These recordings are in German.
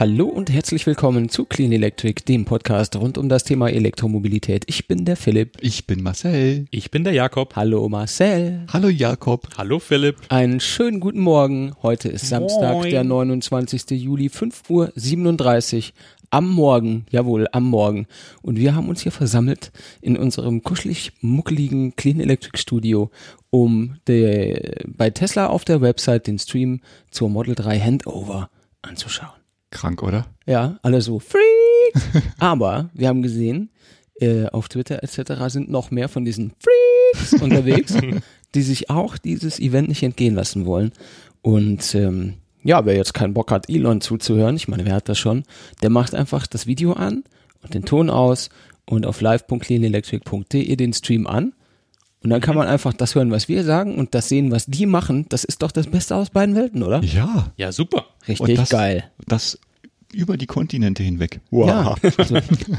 Hallo und herzlich willkommen zu Clean Electric, dem Podcast rund um das Thema Elektromobilität. Ich bin der Philipp. Ich bin Marcel. Ich bin der Jakob. Hallo Marcel. Hallo Jakob. Hallo Philipp. Einen schönen guten Morgen. Heute ist Samstag, Moin. der 29. Juli, 5.37 Uhr. Am Morgen, jawohl, am Morgen. Und wir haben uns hier versammelt in unserem kuschelig muckeligen Clean Electric Studio, um der, bei Tesla auf der Website den Stream zur Model 3 Handover anzuschauen. Krank, oder? Ja, alle so Freaks. Aber wir haben gesehen, äh, auf Twitter etc. sind noch mehr von diesen Freaks unterwegs, die sich auch dieses Event nicht entgehen lassen wollen. Und ähm, ja, wer jetzt keinen Bock hat, Elon zuzuhören, ich meine, wer hat das schon, der macht einfach das Video an und den Ton aus und auf live.cleanelectric.de den Stream an. Und dann kann man einfach das hören, was wir sagen und das sehen, was die machen. Das ist doch das Beste aus beiden Welten, oder? Ja. Ja, super. Richtig das, geil. Das über die Kontinente hinweg. Ja, also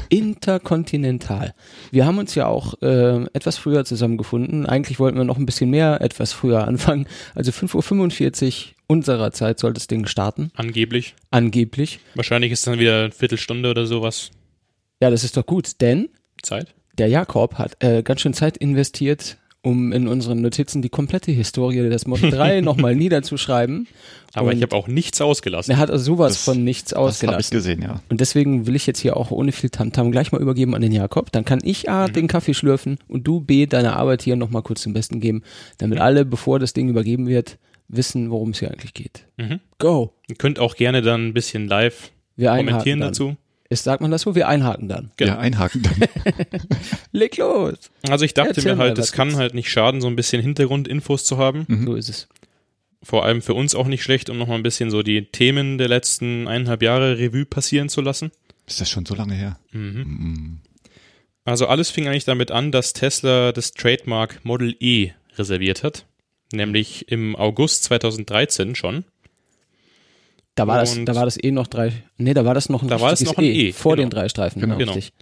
interkontinental. Wir haben uns ja auch äh, etwas früher zusammengefunden. Eigentlich wollten wir noch ein bisschen mehr, etwas früher anfangen. Also 5.45 Uhr unserer Zeit sollte das Ding starten, Angeblich. angeblich. Wahrscheinlich ist dann wieder eine Viertelstunde oder sowas Ja, das ist doch gut, denn Zeit. Der Jakob hat äh, ganz schön Zeit investiert, um in unseren Notizen die komplette Historie des Model 3 nochmal niederzuschreiben. Aber Und ich habe auch nichts ausgelassen. Er hat also sowas Das- von nichts Das habe ich ausgelassen. gesehen, ja. Und deswegen will ich jetzt hier auch ohne viel Tamtam gleich mal übergeben an den Jakob. Dann kann ich A, den Kaffee schlürfen und du B, deine Arbeit hier nochmal kurz zum Besten geben, damit alle, bevor das Ding übergeben wird, wissen, worum es hier eigentlich geht. Mhm. Go! Ihr könnt auch gerne dann ein bisschen live Wir kommentieren dann. dazu. Ist, sagt man das so? Wir einhaken dann. Genau. Ja, einhaken dann. Leg los! Also ich dachte Erzähl mir halt, es kann halt nicht schaden, so ein bisschen Hintergrundinfos zu haben. So ist es. Vor allem für uns auch nicht schlecht, um nochmal ein bisschen so die Themen der letzten eineinhalb Jahre Revue passieren zu lassen. Ist das schon so lange her? Mhm. Mm. Also alles fing eigentlich damit an, dass Tesla das Trademark Model E reserviert hat. Nämlich im August 2013 schon. Da war, das, da war das eh noch drei, nee, da war das noch ein Da war das noch ein E, vor genau. den drei Streifen. Genau. Genau. Richtig.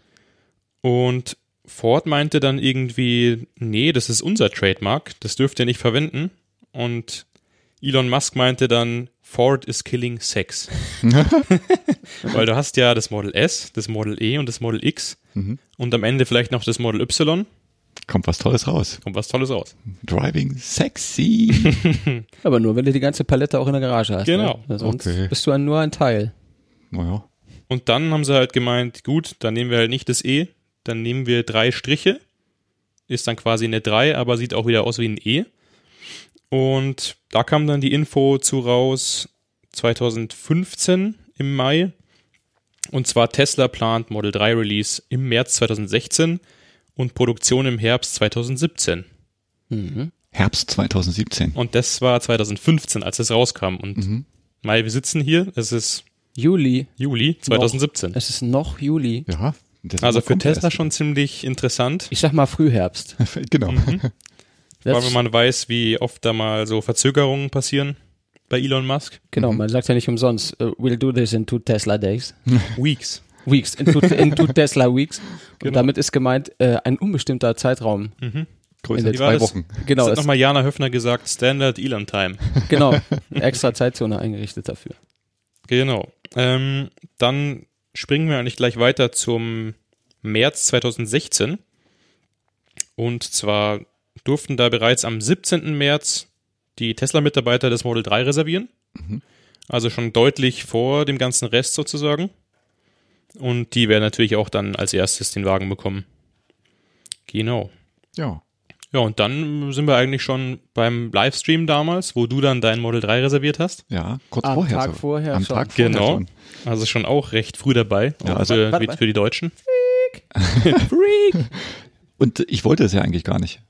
Und Ford meinte dann irgendwie, nee, das ist unser Trademark, das dürft ihr nicht verwenden. Und Elon Musk meinte dann, Ford is killing sex. Weil du hast ja das Model S, das Model E und das Model X Mhm. und am Ende vielleicht noch das Model Y. Kommt was Tolles raus. Kommt was Tolles raus. Driving sexy. Aber nur, wenn du die ganze Palette auch in der Garage hast. Genau. Ne? Sonst Okay. bist du nur ein Teil. naja. Und dann haben sie halt gemeint, gut, dann nehmen wir halt nicht das E, dann nehmen wir drei Striche. Ist dann quasi eine 3, aber sieht auch wieder aus wie ein E. Und da kam dann die Info zu raus 2015 im Mai. Und zwar Tesla plant Model 3 Release im März 2016 und Produktion im Herbst 2017. Mhm. Herbst 2017. Und das war 2015, als es rauskam. Und Mhm. Mai, wir sitzen hier, es ist Juli. Juli 2017. Es ist noch Juli. Ja. das Also für Tesla erst. schon ziemlich interessant, Ich sag mal Frühherbst. genau. weil Das, wenn man weiß, wie oft da mal so Verzögerungen passieren bei Elon Musk. genau, man sagt ja nicht umsonst, uh, we'll do this in two Tesla days. Weeks. Weeks, in two, in two Tesla weeks. Und Genau. damit ist gemeint äh, ein unbestimmter Zeitraum. Mhm. Größer war zwei das? Wochen. Genau, das hat nochmal Jana Höfner gesagt, Standard Elon Time. genau. Extra Zeitzone eingerichtet dafür. Genau. Ähm, dann springen wir eigentlich gleich weiter zum März 2016. Und zwar durften da bereits am 17. März die Tesla-Mitarbeiter das Model 3 reservieren. Mhm. Also schon deutlich vor dem ganzen Rest sozusagen. Und die werden natürlich auch dann als erstes den Wagen bekommen. Genau. Ja. Ja, und dann sind wir eigentlich schon beim Livestream damals, wo du dann dein Model 3 reserviert hast. Ja, kurz Am vorher. Tag so. vorher Am schon. Tag vorher Genau. schon. Also schon auch recht früh dabei, Ja, also- für, Warte, für die Deutschen. Freak! Und ich wollte es ja eigentlich gar nicht.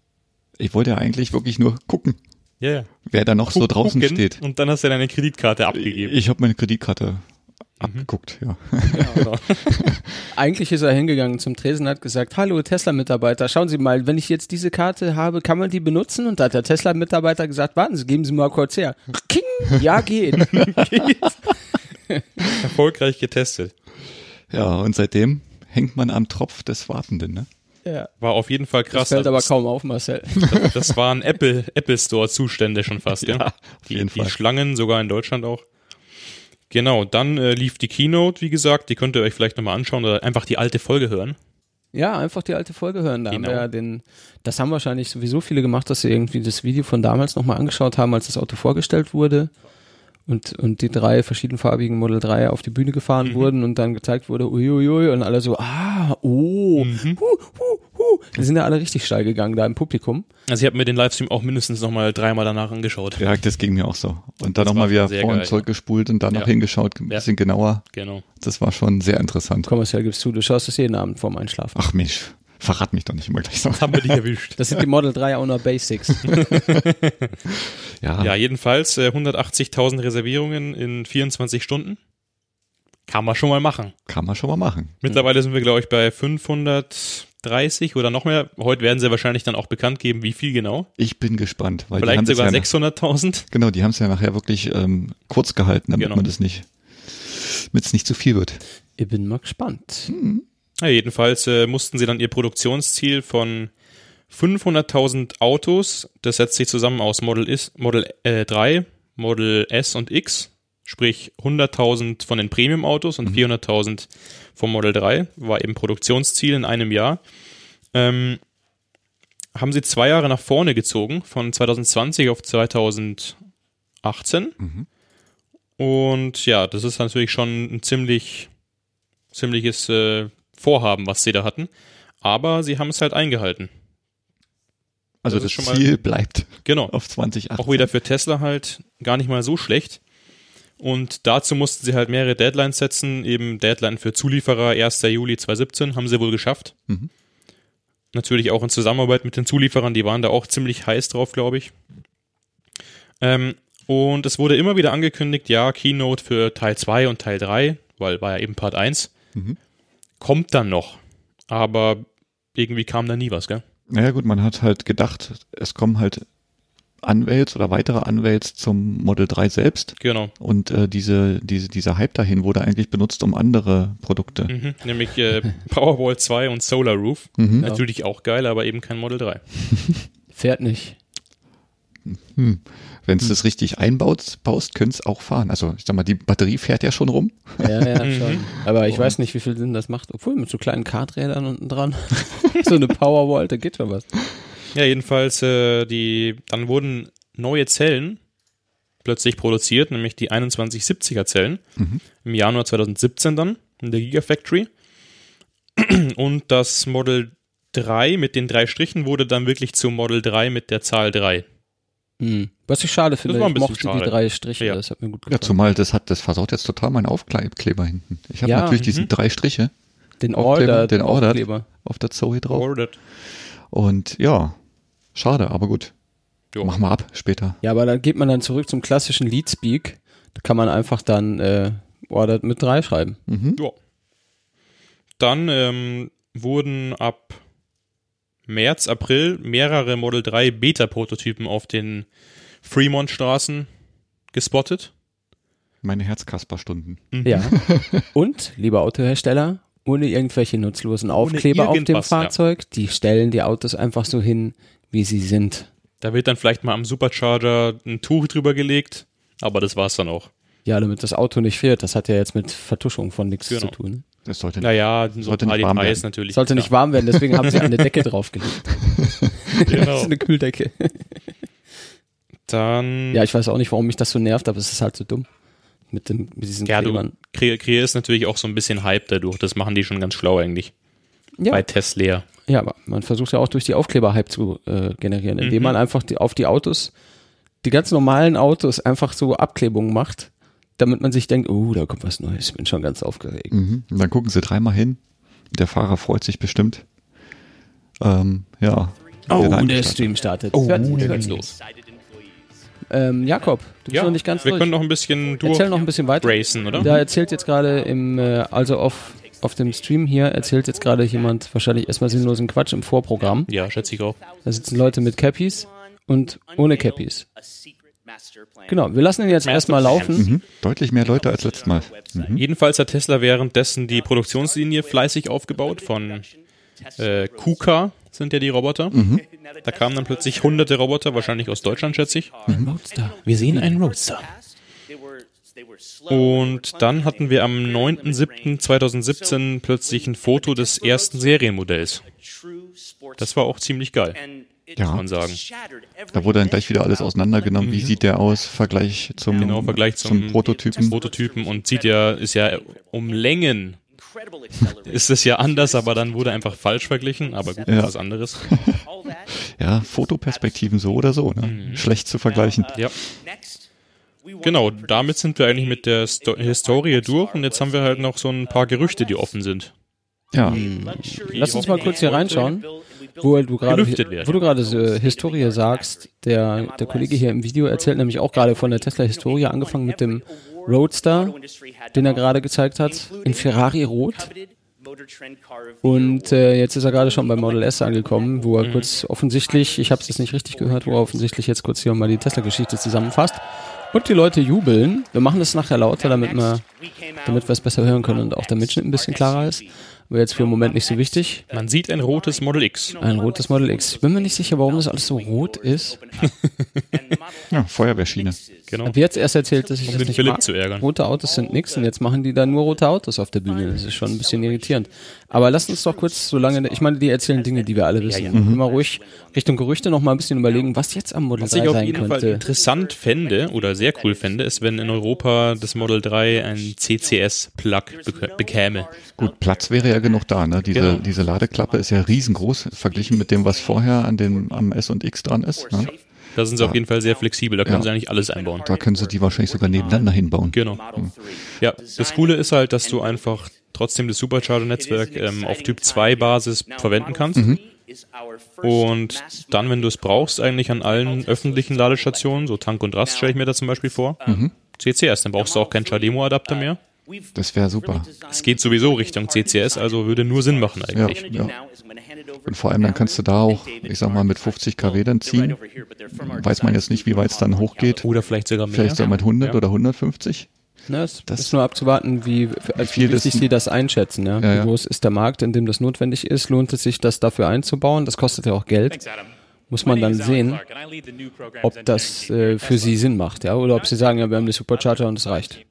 Ich wollte ja eigentlich wirklich nur gucken, Ja, ja. wer da noch so Guck- draußen gucken steht. Und dann hast du deine Kreditkarte abgegeben. Ich habe meine Kreditkarte abgeguckt, ja. Genau. Eigentlich ist er hingegangen zum Tresen und hat gesagt, hallo Tesla-Mitarbeiter, schauen Sie mal, wenn ich jetzt diese Karte habe, kann man die benutzen? Und da hat der Tesla-Mitarbeiter gesagt, warten Sie, geben Sie mal kurz her. King, ja geht. Erfolgreich getestet. Ja, und seitdem hängt man am Tropf des Wartenden, ne? ja. War auf jeden Fall Das krass. fällt aber das, kaum auf, Marcel. das waren Apple, Apple Store Zustände schon fast, ja. Ja, auf Die, jeden die Fall. Schlangen, sogar in Deutschland auch. Genau, dann äh, lief die Keynote, wie gesagt, die könnt ihr euch vielleicht nochmal anschauen oder einfach die alte Folge hören. Ja, einfach die alte Folge hören. Da Genau. haben wir ja den, das haben wahrscheinlich sowieso viele gemacht, dass sie irgendwie das Video von damals nochmal angeschaut haben, als das Auto vorgestellt wurde und, und die drei verschiedenfarbigen Model 3 auf die Bühne gefahren wurden und dann gezeigt wurde, uiuiui, und alle so, ah, oh, hu, hu, hu. Die sind ja alle richtig steil gegangen da im Publikum. Also ich habe mir den Livestream auch mindestens nochmal dreimal danach angeschaut. Ja, das ging mir auch so. Und dann nochmal wieder vor und zurückgespult und dann noch Ja. hingeschaut, ein Ja. bisschen genauer. Genau. Das war schon sehr interessant. Kommerziell gibst du, du schaust das jeden Abend vorm Einschlafen. Ach Mensch, verrat mich doch nicht immer gleich so. Haben wir dich erwischt. Das sind die Model 3 Owner Basics. Ja, Ja, jedenfalls äh, 180.000 Reservierungen in 24 Stunden. Kann man schon mal machen. kann man schon mal machen. Mittlerweile sind wir, glaube ich, bei 530 oder noch mehr. Heute werden sie wahrscheinlich dann auch bekannt geben, wie viel genau. Ich bin gespannt, weil die Vielleicht haben das sogar ja, 600.000. genau, die haben es ja nachher wirklich ähm, kurz gehalten, damit Genau. man das nicht, damit es nicht zu viel wird. Ich bin mal gespannt. Ja, jedenfalls äh, mussten sie dann ihr Produktionsziel von 500.000 Autos, das setzt sich zusammen aus Model, is, Model äh, 3, Model S und X, sprich 100.000 von den Premium-Autos und 400.000 vom Model 3, war eben Produktionsziel in einem Jahr. Ähm, haben sie zwei Jahre nach vorne gezogen, von 2020 auf 2018. Und ja, das ist natürlich schon ein ziemlich, ziemliches äh, Vorhaben, was sie da hatten. Aber sie haben es halt eingehalten. Also Das das, schon mal- Ziel bleibt Genau. auf 2018. Auch wieder für Tesla halt gar nicht mal so schlecht. Und dazu mussten sie halt mehrere Deadlines setzen. Eben Deadline für Zulieferer 1. Juli 2017 haben sie wohl geschafft. Mhm. Natürlich auch in Zusammenarbeit mit den Zulieferern, die waren da auch ziemlich heiß drauf, glaube ich. Ähm, und es wurde immer wieder angekündigt, ja, Keynote für Teil 2 und Teil 3, weil war ja eben Part 1, Mhm. Kommt dann noch. Aber irgendwie kam da nie was, gell? Naja gut, man hat halt gedacht, es kommen halt Anwälte oder weitere Anwälte zum Model 3 selbst. Genau. Und äh, diese, diese, dieser Hype dahin wurde eigentlich benutzt, um andere Produkte. Mhm. Nämlich äh, Powerwall 2 und Solar Roof. Mhm. Natürlich auch geil, aber eben kein Model 3. Fährt nicht. Hm. Wenn es das richtig einbaut, baust, könnte es auch fahren. Also ich sag mal, die Batterie fährt ja schon rum. Ja, ja, schon. Aber ich weiß nicht, wie viel Sinn das macht. Obwohl, mit so kleinen Karträdern unten dran. so eine Powerwall, da geht schon was. Ja, jedenfalls, äh, die, dann wurden neue Zellen plötzlich produziert, nämlich die 2170er Zellen Mhm. im Januar 2017 dann in der Gigafactory. Und das Model 3 mit den drei Strichen wurde dann wirklich zu Model 3 mit der Zahl 3. Hm. Was ich schade finde, ich mochte schade. die drei Striche, Ja. das hat mir gut Ja, gefallen. zumal das hat, das versaut jetzt total meinen Aufkleber hinten. Ich habe Ja, natürlich mhm. diesen drei Striche den Aufkleber, Order, den Order. Aufkleber. auf der Zoe drauf. Ordered. Und ja, schade, aber gut. Jo. Mach mal ab später. Ja, aber dann geht man dann zurück zum klassischen Leadspeak. Da kann man einfach dann äh, Ordered mit drei schreiben. Mhm. Ja. Dann ähm, wurden ab März, April mehrere Model 3 Beta-Prototypen auf den Fremont-Straßen gespottet. Meine Herzkasperstunden. Ja. Und, lieber Autohersteller, ohne irgendwelche nutzlosen Aufkleber auf dem irgendwas, ja. Fahrzeug, die stellen die Autos einfach so hin, wie sie sind. Da wird dann vielleicht mal am Supercharger ein Tuch drüber gelegt, aber das war's dann auch. Ja, damit das Auto nicht fährt. Das hat ja jetzt mit Vertuschung von nichts Genau. zu tun. Das sollte Naja, so Sollte nicht warm Details werden. natürlich. Sollte nicht warm werden, deswegen haben sie eine Decke draufgelegt. Das Genau. ist eine Kühldecke. Dann, Ja, ich weiß auch nicht, warum mich das so nervt, aber es ist halt so dumm. Mit, dem, mit diesen ja, du Klebern. kre kreierst natürlich auch so ein bisschen Hype dadurch. Das machen die schon ganz schlau eigentlich. Ja. Bei Tesla. Ja, aber man versucht ja auch durch die Aufkleber Hype zu äh, generieren, indem Mhm. man einfach die, auf die Autos, die ganz normalen Autos einfach so Abklebungen macht, damit man sich denkt, oh, da kommt was Neues, bin schon ganz aufgeregt. Mhm. Und dann gucken sie dreimal hin. Der Fahrer freut sich bestimmt. Ähm, ja. Oh, der eingestartet. Stream startet. Oh, Hört- der hört's geht los. Ähm, Jakob, du bist Ja, noch nicht ganz wir durch. können noch ein bisschen durch Erzähl noch ein bisschen weiter. racen, oder? Da erzählt jetzt gerade im, äh, also auf, auf dem Stream hier, erzählt jetzt gerade jemand wahrscheinlich erstmal sinnlosen Quatsch im Vorprogramm. Ja, schätze ich auch. Da sitzen Leute mit Cappies und ohne Cappies. Genau, wir lassen ihn jetzt erstmal laufen. Mhm. Deutlich mehr Leute als letztes Mal. Mhm. Jedenfalls hat Tesla währenddessen die Produktionslinie fleißig aufgebaut von äh, KUKA sind ja die Roboter. Mhm. Da kamen dann plötzlich hunderte Roboter, wahrscheinlich aus Deutschland, schätze ich. Roadster. Wir sehen einen Roadster. Und dann hatten wir am 9.7.2017 plötzlich ein Foto des ersten Serienmodells. Das war auch ziemlich geil, Ja. muss man sagen. Da wurde dann gleich wieder alles auseinandergenommen. Wie sieht der aus? Vergleich zum, Genau, im Vergleich zum, Prototypen. Prototypen und sieht ja, ist ja um Längen ist es ja anders, aber dann wurde einfach falsch verglichen, aber gut, Ja. was anderes. Ja, Fotoperspektiven so oder so. Ne? Mhm. Schlecht zu vergleichen. Ja. Genau, damit sind wir eigentlich mit der Sto Historie durch und jetzt haben wir halt noch so ein paar Gerüchte, die offen sind. Ja, Lass uns mal kurz hier reinschauen, wo du gerade, wo du gerade so Historie sagst. Der, der Kollege hier im Video erzählt nämlich auch gerade von der Tesla Historie, angefangen mit dem Roadster, den er gerade gezeigt hat, in Ferrari Rot. Und äh, jetzt ist er gerade schon beim Model S angekommen, wo er Mhm. kurz offensichtlich, ich habe es jetzt nicht richtig gehört, wo er offensichtlich jetzt kurz hier mal die Tesla-Geschichte zusammenfasst. Und die Leute jubeln. Wir machen das nachher lauter, damit wir, damit wir es besser hören können und auch der Mitschnitt ein bisschen klarer ist. Aber jetzt für den Moment nicht so wichtig. Man sieht ein rotes Model X. Ein rotes Model X. Ich bin mir nicht sicher, warum das alles so rot ist. ja Feuerwehrschiene. Genau. Ich habe jetzt erst erzählt, dass ich Um das den nicht Philipp mag. zu ärgern. Rote Autos sind nix und jetzt machen die da nur rote Autos auf der Bühne. Das ist schon ein bisschen irritierend. Aber lass uns doch kurz so lange, ich meine, die erzählen Dinge, die wir alle wissen. Immer ruhig Richtung Gerüchte noch mal ein bisschen überlegen, was jetzt am Model Was 3 ich auf sein jeden Fall könnte. interessant fände oder sehr cool fände, ist, wenn in Europa das Model 3 ein CCS-Plug bek bekäme. Gut, Platz wäre ja genug da. Ne? Diese, Genau. diese Ladeklappe ist ja riesengroß verglichen mit dem, was vorher an dem, am S und X dran ist. Ne? Da sind sie auf jeden Fall sehr flexibel, da können Ja. sie eigentlich alles einbauen. Da können sie die wahrscheinlich sogar nebeneinander hinbauen. Genau. Ja, das Coole ist halt, dass du einfach trotzdem das Supercharger-Netzwerk ähm, auf Typ 2 Basis verwenden kannst. Und dann, wenn du es brauchst, eigentlich an allen öffentlichen Ladestationen, so Tank und Rast stelle ich mir da zum Beispiel vor, CCS, dann brauchst du auch keinen CHAdeMO-Adapter mehr. Das wäre super. Es geht sowieso Richtung CCS, also würde nur Sinn machen eigentlich. Ja, ja. Und vor allem dann kannst du da auch, ich sag mal, mit 50 kW dann ziehen. Weiß man jetzt nicht, wie weit es dann hochgeht. Oder vielleicht sogar mehr. Vielleicht so mit 100 Ja. oder 150. Ne, es Das- ist nur abzuwarten, wie, als viel wie wichtig das- sie das einschätzen. Ja? Ja, ja. Wie groß ist der Markt, in dem das notwendig ist? Lohnt es sich, das dafür einzubauen? Das kostet ja auch Geld. Muss man dann sehen, ob das äh, für sie Sinn macht, ja, oder ob sie sagen, ja, wir haben die Supercharger und es reicht.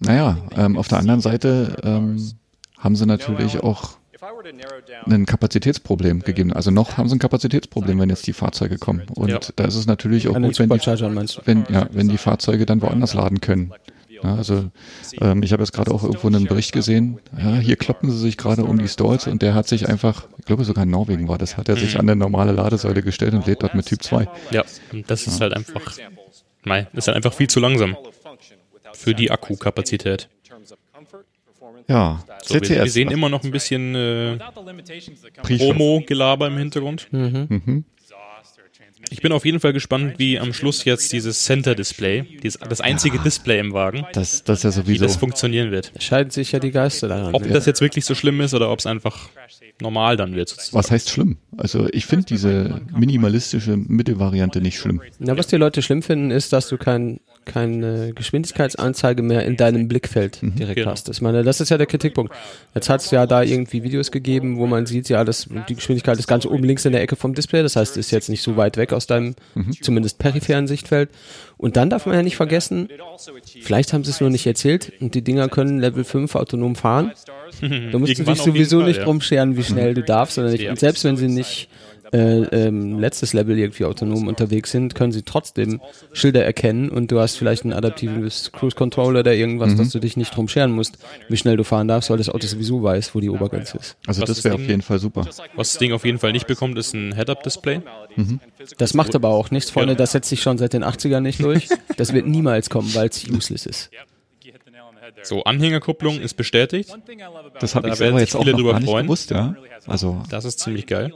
Naja, ähm, auf der anderen Seite ähm, haben sie natürlich auch ein Kapazitätsproblem gegeben. Also noch haben sie ein Kapazitätsproblem, wenn jetzt die Fahrzeuge kommen. Und Ja. da ist es natürlich auch An gut, wenn die, wenn, ja, wenn die Fahrzeuge dann woanders laden können. Ja, also ähm, ich habe jetzt gerade auch irgendwo einen Bericht gesehen, ja, hier kloppen sie sich gerade um die Stalls und der hat sich einfach, ich glaube sogar in Norwegen war das, hat er sich an eine normale Ladesäule gestellt und lädt dort mit Typ 2. Ja, das ist halt einfach, nein, ist halt einfach viel zu langsam für die Akkukapazität. Ja, So, wir, wir sehen immer noch ein bisschen äh. Promo-Gelaber im Hintergrund. Mhm. Ich bin auf jeden Fall gespannt, wie am Schluss jetzt dieses Center-Display, das einzige Display im Wagen, Das, das ja wie sowieso. das funktionieren wird. Da scheiden sich ja die Geister daran. Ob das jetzt wirklich so schlimm ist oder ob es einfach normal dann wird. sozusagen. Was heißt schlimm? Also ich finde diese minimalistische Mittelvariante nicht schlimm. Na, was die Leute schlimm finden, ist, dass du kein, keine Geschwindigkeitsanzeige mehr in deinem Blickfeld direkt Genau. hast. Ich meine, das ist ja der Kritikpunkt. Jetzt hat es ja da irgendwie Videos gegeben, wo man sieht, ja, das, die Geschwindigkeit ist ganz oben links in der Ecke vom Display. Das heißt, ist jetzt nicht so weit weg aus deinem zumindest peripheren Sichtfeld. Und dann darf man ja nicht vergessen, vielleicht haben sie es nur nicht erzählt und die Dinger können Level 5 autonom fahren. Da musst du dich sowieso Fall, nicht ja. drum scheren, wie schnell du darfst. Oder nicht. Ja. Und selbst wenn sie nicht äh, ähm, letztes Level irgendwie autonom unterwegs sind, können sie trotzdem Schilder erkennen und du hast vielleicht ein adaptives Cruise Control oder irgendwas, dass du dich nicht drum scheren musst, wie schnell du fahren darfst, weil das Auto sowieso weiß, wo die Obergrenze ist. Also das wäre auf jeden Fall super. Was das Ding auf jeden Fall nicht bekommt, ist ein Head-Up-Display. Das macht aber auch nichts, Freunde, das setzt sich schon seit den 80ern nicht durch. Das wird niemals kommen, weil es useless ist. So, Anhängerkupplung ist bestätigt. Das habe Da ich werden selber sich jetzt auch viele noch gar nicht freuen. gewusst, ja. Also Das ist ziemlich geil.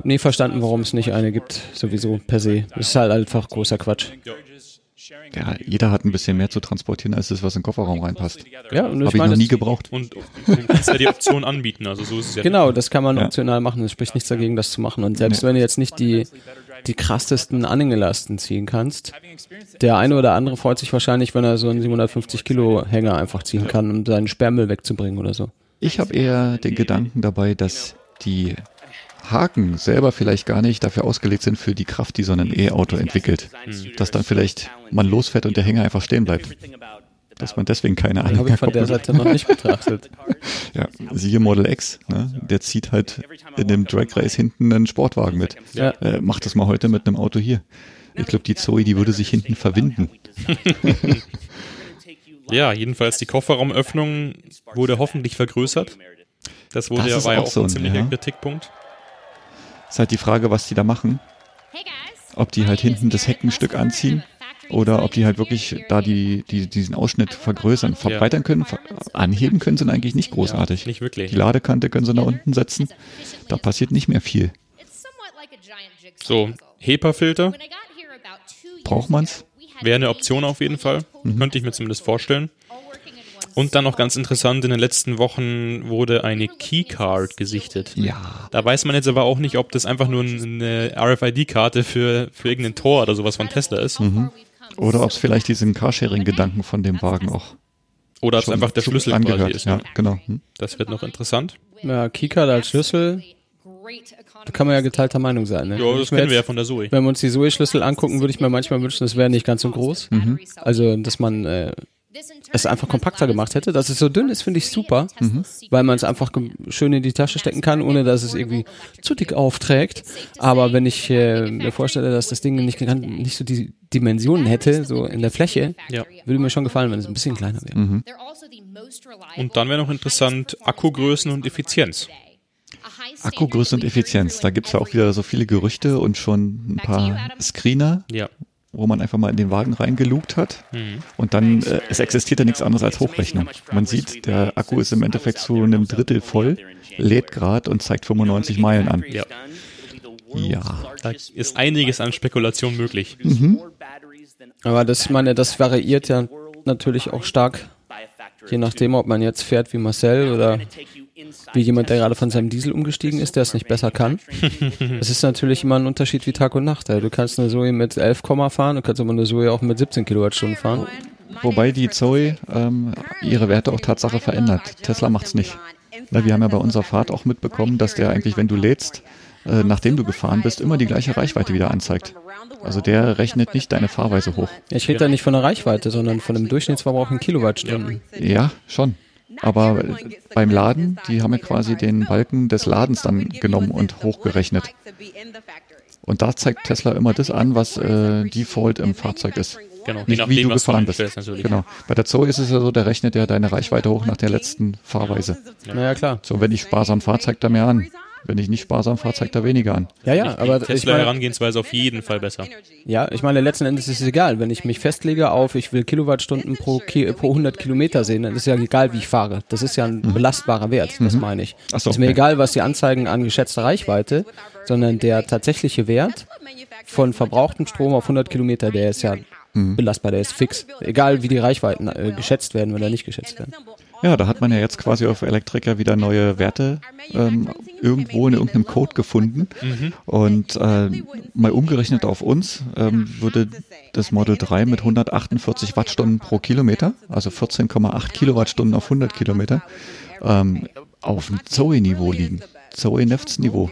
Hab nie verstanden, warum es nicht eine gibt, sowieso per se. Das ist halt einfach großer Quatsch. ja, jeder hat ein bisschen mehr zu transportieren, als das, was in den Kofferraum reinpasst. Ja, und Habe ich noch nie gebraucht. Und du kannst ja die Option anbieten, also so ist es ja. Genau, das kann man Ja. optional machen. Es spricht nichts dagegen, das zu machen. Und selbst wenn du jetzt nicht die, die krassesten Anhängelasten ziehen kannst, der eine oder andere freut sich wahrscheinlich, wenn er so einen 750 Kilo Hänger einfach ziehen kann, um seinen Sperrmüll wegzubringen oder so. Ich habe eher den Gedanken dabei, dass die Haken selber vielleicht gar nicht dafür ausgelegt sind für die Kraft, die so ein E-Auto entwickelt. Dass dann vielleicht man losfährt und der Hänger einfach stehen bleibt. Dass man deswegen keine Habe ich Anhänger von der Seite noch nicht betrachtet. Ja, siehe Model X, ne? der zieht halt in dem Drag Race hinten einen Sportwagen mit. Ja. Äh, mach das mal heute mit einem Auto hier. Ich glaube, die Zoe, die würde sich hinten verwinden. Ja, jedenfalls die Kofferraumöffnung wurde hoffentlich vergrößert. Das wurde Das ja, war ja auch so ein ein, ziemlicher ja. Kritikpunkt. Ist halt die Frage, was die da machen. Ob die halt hinten das Heckenstück anziehen oder ob die halt wirklich da die, die, diesen Ausschnitt vergrößern, verbreitern können. Ver anheben können sie eigentlich nicht großartig. Nicht wirklich. Die Ladekante können sie da unten setzen. Da passiert nicht mehr viel. So, HEPA-Filter Braucht man's? wäre eine Option auf jeden Fall. Mhm. Könnte ich mir zumindest vorstellen. Und dann noch ganz interessant, in den letzten Wochen wurde eine Keycard gesichtet. Ja. Da weiß man jetzt aber auch nicht, ob das einfach nur eine RFID-Karte für, für irgendein Tor oder sowas von Tesla ist. Mhm. Oder ob es vielleicht diesen Carsharing-Gedanken von dem Wagen auch Oder ob es einfach der Schlüssel quasi angehört. ist. Ja, genau. Hm. Das wird noch interessant. Ja, Keycard als Schlüssel, da kann man ja geteilter Meinung sein. Ne? Ja, Wenn das kennen wir ja jetzt- von der Zoe. Wenn wir uns die Zoe-Schlüssel angucken, würde ich mir manchmal wünschen, das wäre nicht ganz so groß. Also, dass man äh, es einfach kompakter gemacht hätte. Dass es so dünn ist, finde ich super, weil man es einfach schön in die Tasche stecken kann, ohne dass es irgendwie zu dick aufträgt. Aber wenn ich äh, mir vorstelle, dass das Ding nicht, nicht so die Dimensionen hätte, so in der Fläche, Ja. würde mir schon gefallen, wenn es ein bisschen kleiner wäre. Mhm. Und dann wäre noch interessant Akkugrößen und Effizienz. Akkugröße und Effizienz. Da gibt es ja auch wieder so viele Gerüchte und schon ein paar Screener, Ja. Wo man einfach mal in den Wagen reingelugt hat. Mhm. Und dann, äh, es existiert ja nichts anderes als Hochrechnung. Man sieht, der Akku ist im Endeffekt zu einem Drittel voll, lädt gerade und zeigt 95 Meilen an. Ja. Ja. Da ist einiges an Spekulation möglich. Aber das, ich meine, das variiert ja natürlich auch stark, je nachdem, ob man jetzt fährt wie Marcel oder wie jemand, der gerade von seinem Diesel umgestiegen ist, der es nicht besser kann. Es ist natürlich immer ein Unterschied wie Tag und Nacht. Du kannst eine Zoe mit 11, fahren, du kannst aber eine Zoe auch mit 17 Kilowattstunden fahren. Wobei die Zoe ähm, ihre Werte auch Tatsache verändert. Tesla macht's nicht. Na, wir haben ja bei unserer Fahrt auch mitbekommen, dass der eigentlich, wenn du lädst, äh, nachdem du gefahren bist, immer die gleiche Reichweite wieder anzeigt. Also der rechnet nicht deine Fahrweise hoch. Ich rede da nicht von der Reichweite, sondern von dem Durchschnittsverbrauch in Kilowattstunden. Ja, schon. Aber beim Laden, die haben ja quasi den Balken des Ladens dann genommen und hochgerechnet. Und da zeigt Tesla immer das an, was äh, Default im Fahrzeug ist. Genau. Nicht wie du gefahren bist. natürlich. Genau. Bei der Zoe ist es ja so, der rechnet ja deine Reichweite hoch nach der letzten Fahrweise. Naja, klar. So, wenn ich sparsam fahre, zeigt er mehr an. Wenn ich nicht sparsam fahre, zeigt er weniger an. Ja, ja, aber ich Tesla meine, Herangehensweise auf jeden Fall besser. ja, ich meine, letzten Endes ist es egal. Wenn ich mich festlege auf, ich will Kilowattstunden pro, Ki pro 100 Kilometer sehen, dann ist ja egal, wie ich fahre. Das ist ja ein belastbarer Wert, das meine ich. Ach so, ist mir okay. egal, was die anzeigen an geschätzter Reichweite, sondern der tatsächliche Wert von verbrauchtem Strom auf 100 Kilometer, der ist ja belastbar, der ist fix. Egal, wie die Reichweiten äh, geschätzt werden oder nicht geschätzt werden. Ja, da hat man ja jetzt quasi auf Elektriker wieder neue Werte ähm, irgendwo in irgendeinem Code gefunden. Und äh, mal umgerechnet auf uns ähm, würde das Model 3 mit 148 Wattstunden pro Kilometer, also 14,8 Kilowattstunden auf 100 Kilometer, ähm, auf dem Zoe-Niveau liegen. Zoe-Nefts-Niveau.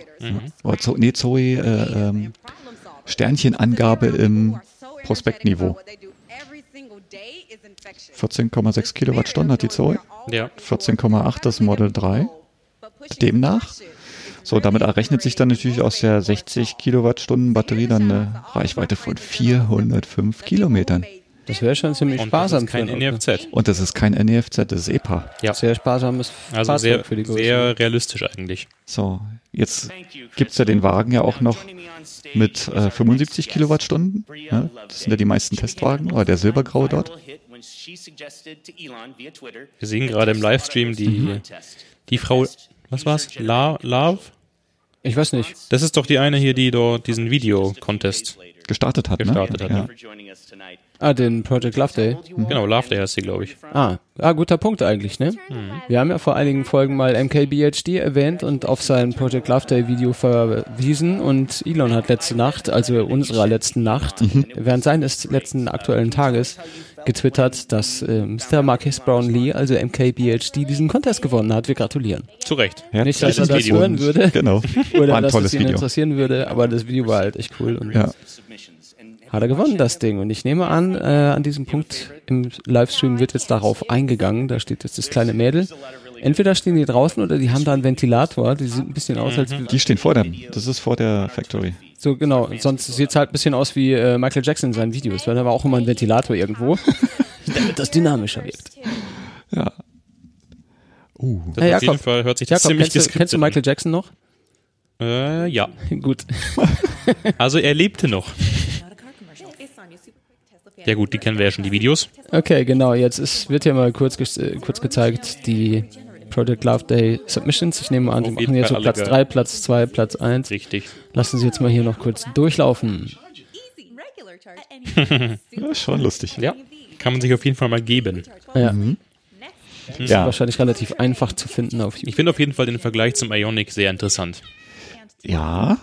Oder Zo nee, Zoe äh, ähm, Sternchenangabe im Prospektniveau. 14,6 Kilowattstunden hat die Zoe. Ja. 14,8 das Model 3. Demnach. So, damit errechnet sich dann natürlich aus der 60 Kilowattstunden Batterie dann eine Reichweite von 405 Kilometern. Das wäre schon ziemlich Und das sparsam ist kein für ein Auto. NEFZ. Und das ist kein NEFZ, das ist EPA. Ja. Sehr sparsames Also Fahrzeug sehr, für die Größe. sehr realistisch eigentlich. So, jetzt gibt's ja den Wagen ja auch noch mit äh, 75 Kilowattstunden. Ja, das sind ja die meisten Testwagen, oder der silbergraue dort. Wir sehen gerade im Livestream die, die Frau, was war's? La, Love? Ich weiß nicht. Das ist doch die eine hier, die dort diesen Video-Contest Gestartet hat, gestartet ne? hat. Ja. ne? Ah, den Project Love Day. Genau, Love Day heißt sie, glaube ich. Ah, ah, guter Punkt eigentlich, ne? Wir haben ja vor einigen Folgen mal MKBHD erwähnt und auf sein Project Love Day Video verwiesen und Elon hat letzte Nacht, also unserer letzten Nacht, während seines letzten aktuellen Tages, getwittert, dass äh, Mr. Marcus Brown Lee, also MKBHD, diesen Contest gewonnen hat. Wir gratulieren. Zu Recht. Nicht, dass er das Video. hören würde Genau. oder War ein dass tolles es ihn Video. interessieren würde, aber das Video war halt echt cool und Ja. hat er gewonnen, das Ding. Und ich nehme an, äh, an diesem Punkt im Livestream wird jetzt darauf eingegangen. Da steht jetzt das kleine Mädel. Entweder stehen die draußen oder die haben da einen Ventilator. Die sieht ein bisschen aus, als Die stehen vor dem. Das ist vor der Factory. So genau. Sonst sieht es halt ein bisschen aus wie äh, Michael Jackson in seinen Videos, weil da war auch immer ein Ventilator irgendwo, damit das dynamischer wirkt. Ja. Uh. Das Hey, auf jeden. Fall hört sich das Jakob, ziemlich kennst du, kennst du Michael Jackson noch? Äh, ja. Gut. Also er lebte noch. Ja gut, die kennen wir ja schon, die Videos. Okay, genau. Jetzt ist, wird hier mal kurz, äh, kurz gezeigt, die Project Love Day Submissions. Ich nehme an, Auf machen jetzt so Platz alle 3, Platz 2, Platz 1. Richtig. Lassen Sie jetzt mal hier noch kurz durchlaufen. Ja, schon lustig. Ja. Kann man sich auf jeden Fall mal geben. Ja, Ja. wahrscheinlich relativ einfach zu finden auf Ich YouTube. finde auf jeden Fall den Vergleich zum Ionic sehr interessant. Ja.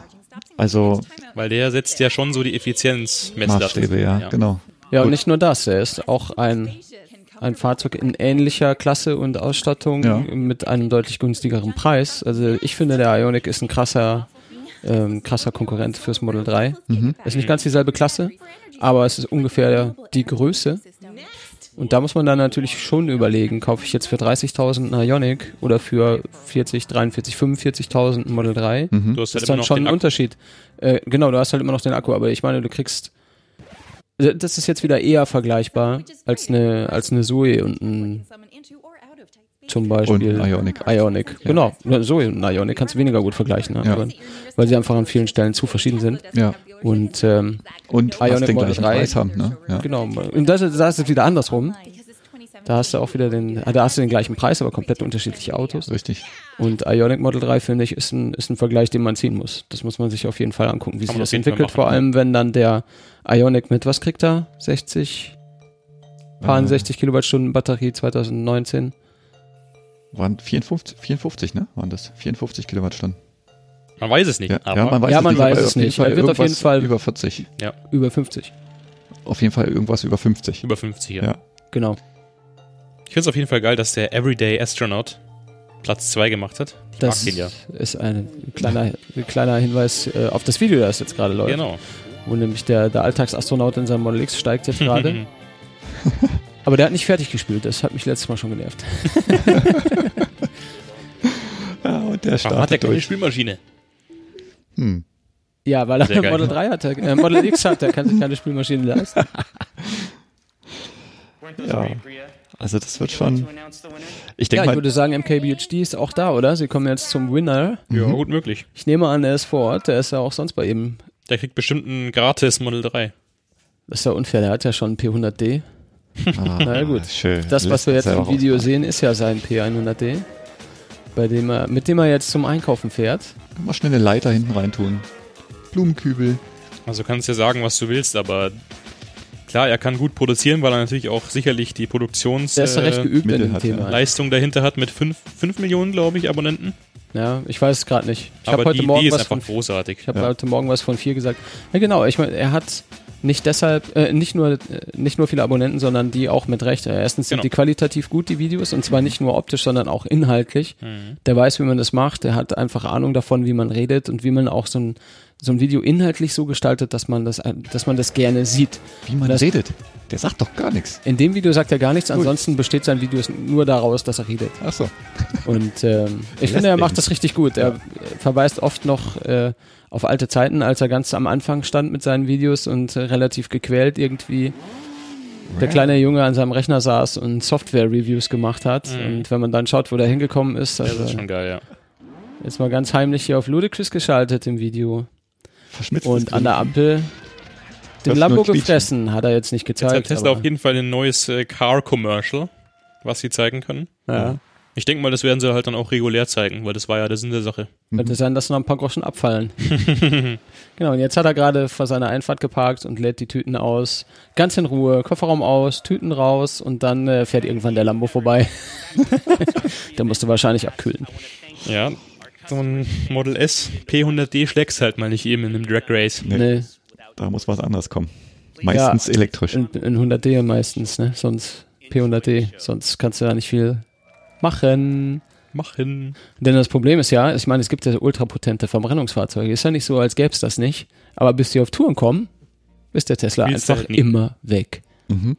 Also Weil der setzt ja schon so die Effizienzmesslatte. Maßstäbe, ja, genau. Ja, und nicht nur das, er ist auch ein, ein Fahrzeug in ähnlicher Klasse und Ausstattung Ja. mit einem deutlich günstigeren Preis. Also ich finde, der Ionic ist ein krasser, ähm, krasser Konkurrent fürs Model 3. Ist nicht ganz dieselbe Klasse, aber es ist ungefähr die Größe. Und da muss man dann natürlich schon überlegen, kaufe ich jetzt für 30.000 einen Ionic oder für 40, 43, 45.000 ein Model 3? Du hast Das halt ist immer dann schon ein. Unterschied. Äh, genau, du hast halt immer noch den Akku, aber ich meine, du kriegst. Das ist jetzt wieder eher vergleichbar als eine, als eine Zoe und ein, zum Beispiel. Und ein Ioniq. Ionic. Genau. Eine Zoe und Ionic kannst du weniger gut vergleichen, ne? Ja. weil sie einfach an vielen Stellen zu verschieden sind. Ja. Und ähm, Und Ioniq den gleichen 3. Preis haben, ne? Ja. genau. Und das, ist- das ist wieder andersrum. Da hast du auch wieder den, ah, da hast du den gleichen Preis, aber komplett unterschiedliche Autos. Richtig. Und Ionic Model 3, finde ich, ist ein, ist ein Vergleich, den man ziehen muss. Das muss man sich auf jeden Fall angucken, wie Kann sich das entwickelt. Vor ja. allem, wenn dann der Ionic mit, was kriegt er? 60, paar Äh, 60 Kilowattstunden Batterie 2019. Waren 54, 54, ne? Waren das? 54 Kilowattstunden. Man weiß es nicht. Ja, aber ja man weiß, Ja, es man nicht, weiß es nicht. Er wird auf jeden irgendwas Fall- über 40. Über 50. Auf jeden Fall irgendwas über 50. über 50, ja. Ja. Genau. Ich finde es auf jeden Fall geil, dass der Everyday Astronaut Platz 2 gemacht hat. Ich Das ja. ist ein kleiner, ein kleiner Hinweis äh, auf das Video, das jetzt gerade läuft. Genau. Wo nämlich der, der Alltagsastronaut in seinem Model X steigt jetzt gerade. Aber der hat nicht fertig gespielt, das hat mich letztes Mal schon genervt. Ja, und der Warum hat der startet keine durch. Spielmaschine? Hm. Ja, weil er Sehr geil. Model 3 hat, er- äh, Model X hat, der kann sich keine Spielmaschine leisten. Ja. Also das wird schon. Ich Ja, denke ich mal, würde sagen, MKBHD ist auch da, oder? Sie kommen jetzt zum Winner. Ja, gut möglich. Ich nehme an, er ist vor Ort, der ist ja auch sonst bei ihm. Der kriegt bestimmt ein gratis Model 3. Das ist ja unfair, der hat ja schon einen P100D. ah, Na ja, gut. Schön. Das, was wir jetzt im Video sehen, ist ja sein P100D. Bei dem er, mit dem er jetzt zum Einkaufen fährt. Mal schnell eine Leiter hinten reintun. Blumenkübel. Also du kannst ja sagen, was du willst, aber klar, er kann gut produzieren, weil er natürlich auch sicherlich die Produktionsleistung ist äh, dahinter hat mit 5 Millionen, glaube ich, Abonnenten. Ja, ich weiß es gerade nicht. Ich habe aber heute die Morgen Idee ist was einfach von großartig. Ich habe Ja. heute Morgen was von vier gesagt. Ja, genau. Ich meine, er hat nicht deshalb, äh, nicht nur, äh, nicht nur viele Abonnenten, sondern die auch mit Recht. Äh, Erstens sind Genau. die qualitativ gut, die Videos, und zwar nicht nur optisch, sondern auch inhaltlich. Mhm. Der weiß, wie man das macht. Der hat einfach Ahnung davon, wie man redet und wie man auch so ein, so ein Video inhaltlich so gestaltet, dass man das, ein- dass man das gerne sieht. Wie man Das- redet. Der sagt doch gar nichts. In dem Video sagt er gar nichts, ansonsten besteht sein Video nur daraus, dass er redet. Ach so. Und ähm, ich finde, er macht das richtig gut. Er äh, verweist oft noch äh, auf alte Zeiten, als er ganz am Anfang stand mit seinen Videos und äh, relativ gequält irgendwie der kleine Junge an seinem Rechner saß und Software-Reviews gemacht hat. Mhm. Und wenn man dann schaut, wo der hingekommen ist, Ja, also das ist schon geil, ja. jetzt mal ganz heimlich hier auf Ludacris geschaltet im Video. Verschmitzt. Und an der Ampel den Lambo gefressen, hat er jetzt nicht Jetzt hat gezeigt. Tesla aber, auf jeden Fall ein neues äh, Car-Commercial, was sie zeigen können. ja. Ich denke mal, das werden sie halt dann auch regulär zeigen, weil das war ja der Sinn der Sache. Könnte sein, dass noch ein paar Groschen abfallen. genau, und jetzt hat er gerade vor seiner Einfahrt geparkt und lädt die Tüten aus. Ganz in Ruhe, Kofferraum aus, Tüten raus und dann äh, fährt irgendwann der Lambo vorbei. der musste wahrscheinlich abkühlen. Ja, so ein Model S P100D schlägst halt mal nicht eben in einem Drag Race. Nee, Nee. Da muss was anderes kommen. Meistens elektrisch. In, in 100D meistens, ne? Sonst P100D, sonst kannst du da nicht viel machen. Machen. Denn das Problem ist ja, ich meine, es gibt ja ultrapotente Verbrennungsfahrzeuge. Ist ja nicht so, als gäbe es das nicht. Aber bis die auf Touren kommen, ist der Tesla Willst du einfach immer weg. Mhm.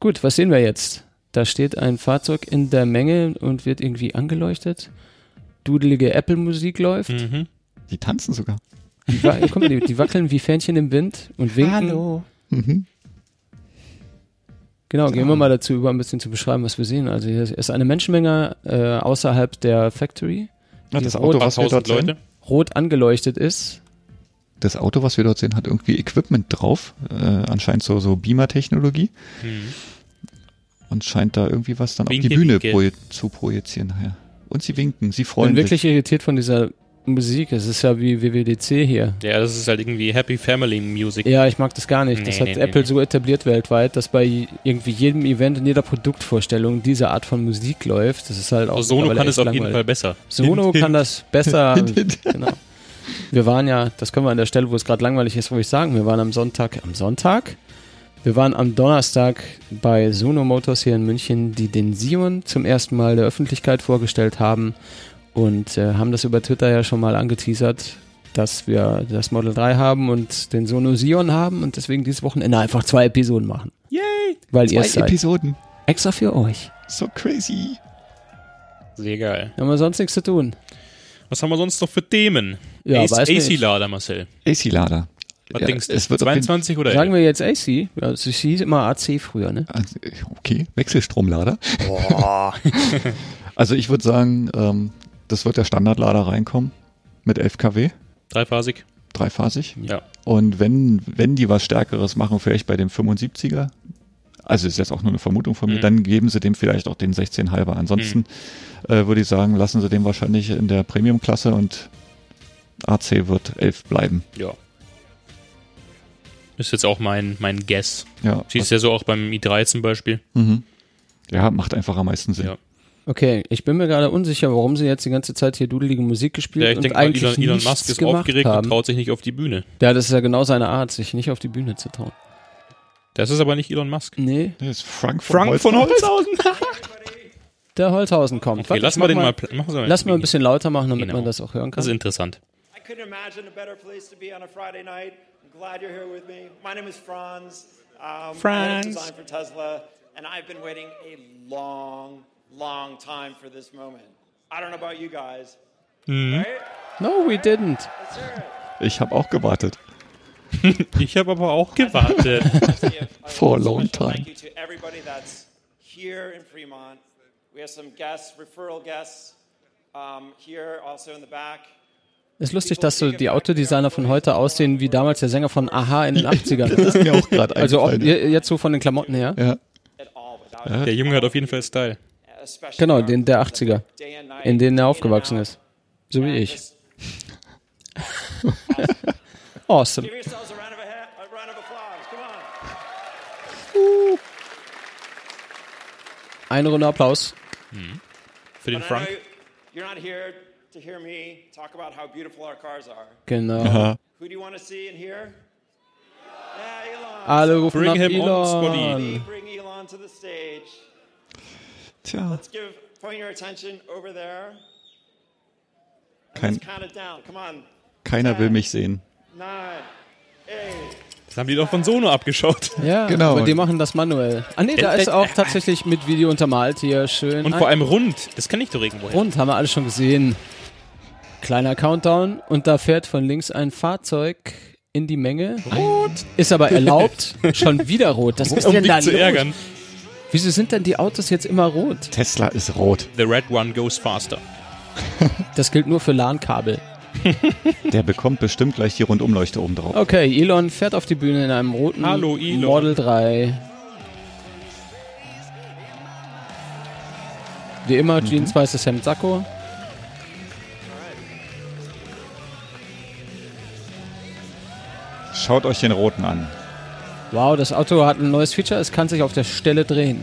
Gut, was sehen wir jetzt? Da steht ein Fahrzeug in der Menge und wird irgendwie angeleuchtet. Dudelige Apple-Musik läuft. Mhm. Die tanzen sogar. Die, wa- guck mal, die, die wackeln wie Fähnchen im Wind und winken. Mhm. Genau, gehen wir mal dazu über, ein bisschen zu beschreiben, was wir sehen. Also hier ist eine Menschenmenge äh, außerhalb der Factory, Ja, Die das rot- Auto, was wir 8000 dort sehen, rot angeleuchtet ist. das Auto, was wir dort sehen, hat irgendwie Equipment drauf. Äh, anscheinend so, so Beamer-Technologie. Mhm. Und scheint da irgendwie was dann auf Winke, die Bühne winke. proje zu projizieren. Ja. Und sie winken, sie Ich freuen bin wirklich sich. irritiert von dieser Musik. Es ist ja wie WWDC hier. Ja, das ist halt irgendwie Happy Family Music. Ja, ich mag das gar nicht. Das Nee, hat nee, Apple nee. so etabliert weltweit, dass bei irgendwie jedem Event und jeder Produktvorstellung diese Art von Musik läuft. Das ist halt auch Also Sono kann es auf jeden Fall besser. Sono Hint, kann hint. das besser. genau. Wir waren ja, das können wir an der Stelle, wo es gerade langweilig ist, wo ich sagen, wir waren am Sonntag, am Sonntag? Wir waren am Donnerstag bei Sono Motors hier in München, die den Sion zum ersten Mal der Öffentlichkeit vorgestellt haben und äh, haben das über Twitter ja schon mal angeteasert, dass wir das Model 3 haben und den Sono Sion haben und deswegen dieses Wochenende einfach zwei Episoden machen. Yay! Weil ihr Zwei es seid. Episoden. Extra für euch. So crazy. Sehr geil. Haben wir sonst nichts zu tun. Was haben wir sonst noch für Themen? Ja. AC-Lader, Marcel. AC-Lader. Was Ja, denkst du? es wird auf jeden- 22 oder Sagen wir jetzt AC? Ja, es hieß immer AC früher, ne? Also, Okay, Wechselstromlader. also ich würde sagen, ähm, das wird der Standardlader reinkommen mit 11 kW, Dreiphasig? dreiphasig. Ja. Und wenn, wenn die was Stärkeres machen, vielleicht bei dem 75er, also ist jetzt auch nur eine Vermutung von mir, Mhm. dann geben sie dem vielleicht auch den 16,5er. Ansonsten äh, würde ich sagen, lassen sie den wahrscheinlich in der Premium-Klasse und AC wird 11 bleiben. Ja. Ist jetzt auch mein, mein Guess. Ja, Siehst ja so auch beim i3 zum Beispiel. mhm. ja macht einfach am meisten Sinn. Ja. Okay, ich bin mir gerade unsicher, warum sie jetzt die ganze Zeit hier dudelige Musik gespielt Ja, ich und denke eigentlich Elon, Elon Musk ist aufgeregt haben. und traut sich nicht auf die Bühne. Ja, das ist ja genau seine Art, sich nicht auf die Bühne zu trauen. Das ist aber nicht Elon Musk. Nee, Das ist Frank von Frank von Holzhausen. Holzhausen. der Holzhausen kommt. Okay, Warte, lass mal den mal, pl- machen wir mal Lass mal ein bisschen lauter machen, damit Genau. man das auch hören Das ist kann. interessant. I couldn't imagine a better place to be on a Friday night. I'm glad you're here with me. My name is Franz. Um, Franz. design for Tesla, and I've been waiting a long, long time for this moment. I don't know about you guys. Right? No, we didn't. Ich habe auch gewartet. Ich habe aber auch gewartet. For a long special Thank time. you to everybody that's here in Fremont. We have some guests, referral guests, um, here also in the back. Ist lustig, dass so die Autodesigner von heute aussehen wie damals der Sänger von Aha in den 80ern. ist mir auch gerade Also auch jetzt so von den Klamotten her. Ja. Der Junge hat auf jeden Fall Style. Genau, den der 80er, day and night, in denen er aufgewachsen ist. So wie ich. Awesome. Eine Runde Applaus. Für den Frank. you- you're not here to hear me talk about how beautiful our cars are. Genau. Who do you want to see and hear? Yeah, Elon. Alle rufen Bring nach him on, Scotty. Elon. Elon And Kein- let's count it down. Come on. keiner will mich sehen. Nine, eight. Das haben die doch von Sono abgeschaut. Ja, Genau. aber die machen das manuell. Ah nee, da Äh, ist äh, auch tatsächlich mit Video untermalt hier schön. Und vor allem rund. Das kann ich doch irgendwo hin. Und haben wir alle schon gesehen. Kleiner Countdown und da fährt von links ein Fahrzeug in die Menge. Rot. Ist aber erlaubt. schon wieder rot. Das ist Um denn da zu los? ärgern. Wieso sind denn die Autos jetzt immer rot? Tesla ist rot. The red one goes faster. Das gilt nur für LAN-Kabel. Der bekommt bestimmt gleich die Rundumleuchte oben drauf. Okay, Elon fährt auf die Bühne in einem roten Hallo, Elon. Model 3. Wie immer, Mhm. Jeans, weißes Hemd, Sakko. Schaut euch den roten an. Wow, das Auto hat ein neues Feature, es kann sich auf der Stelle drehen.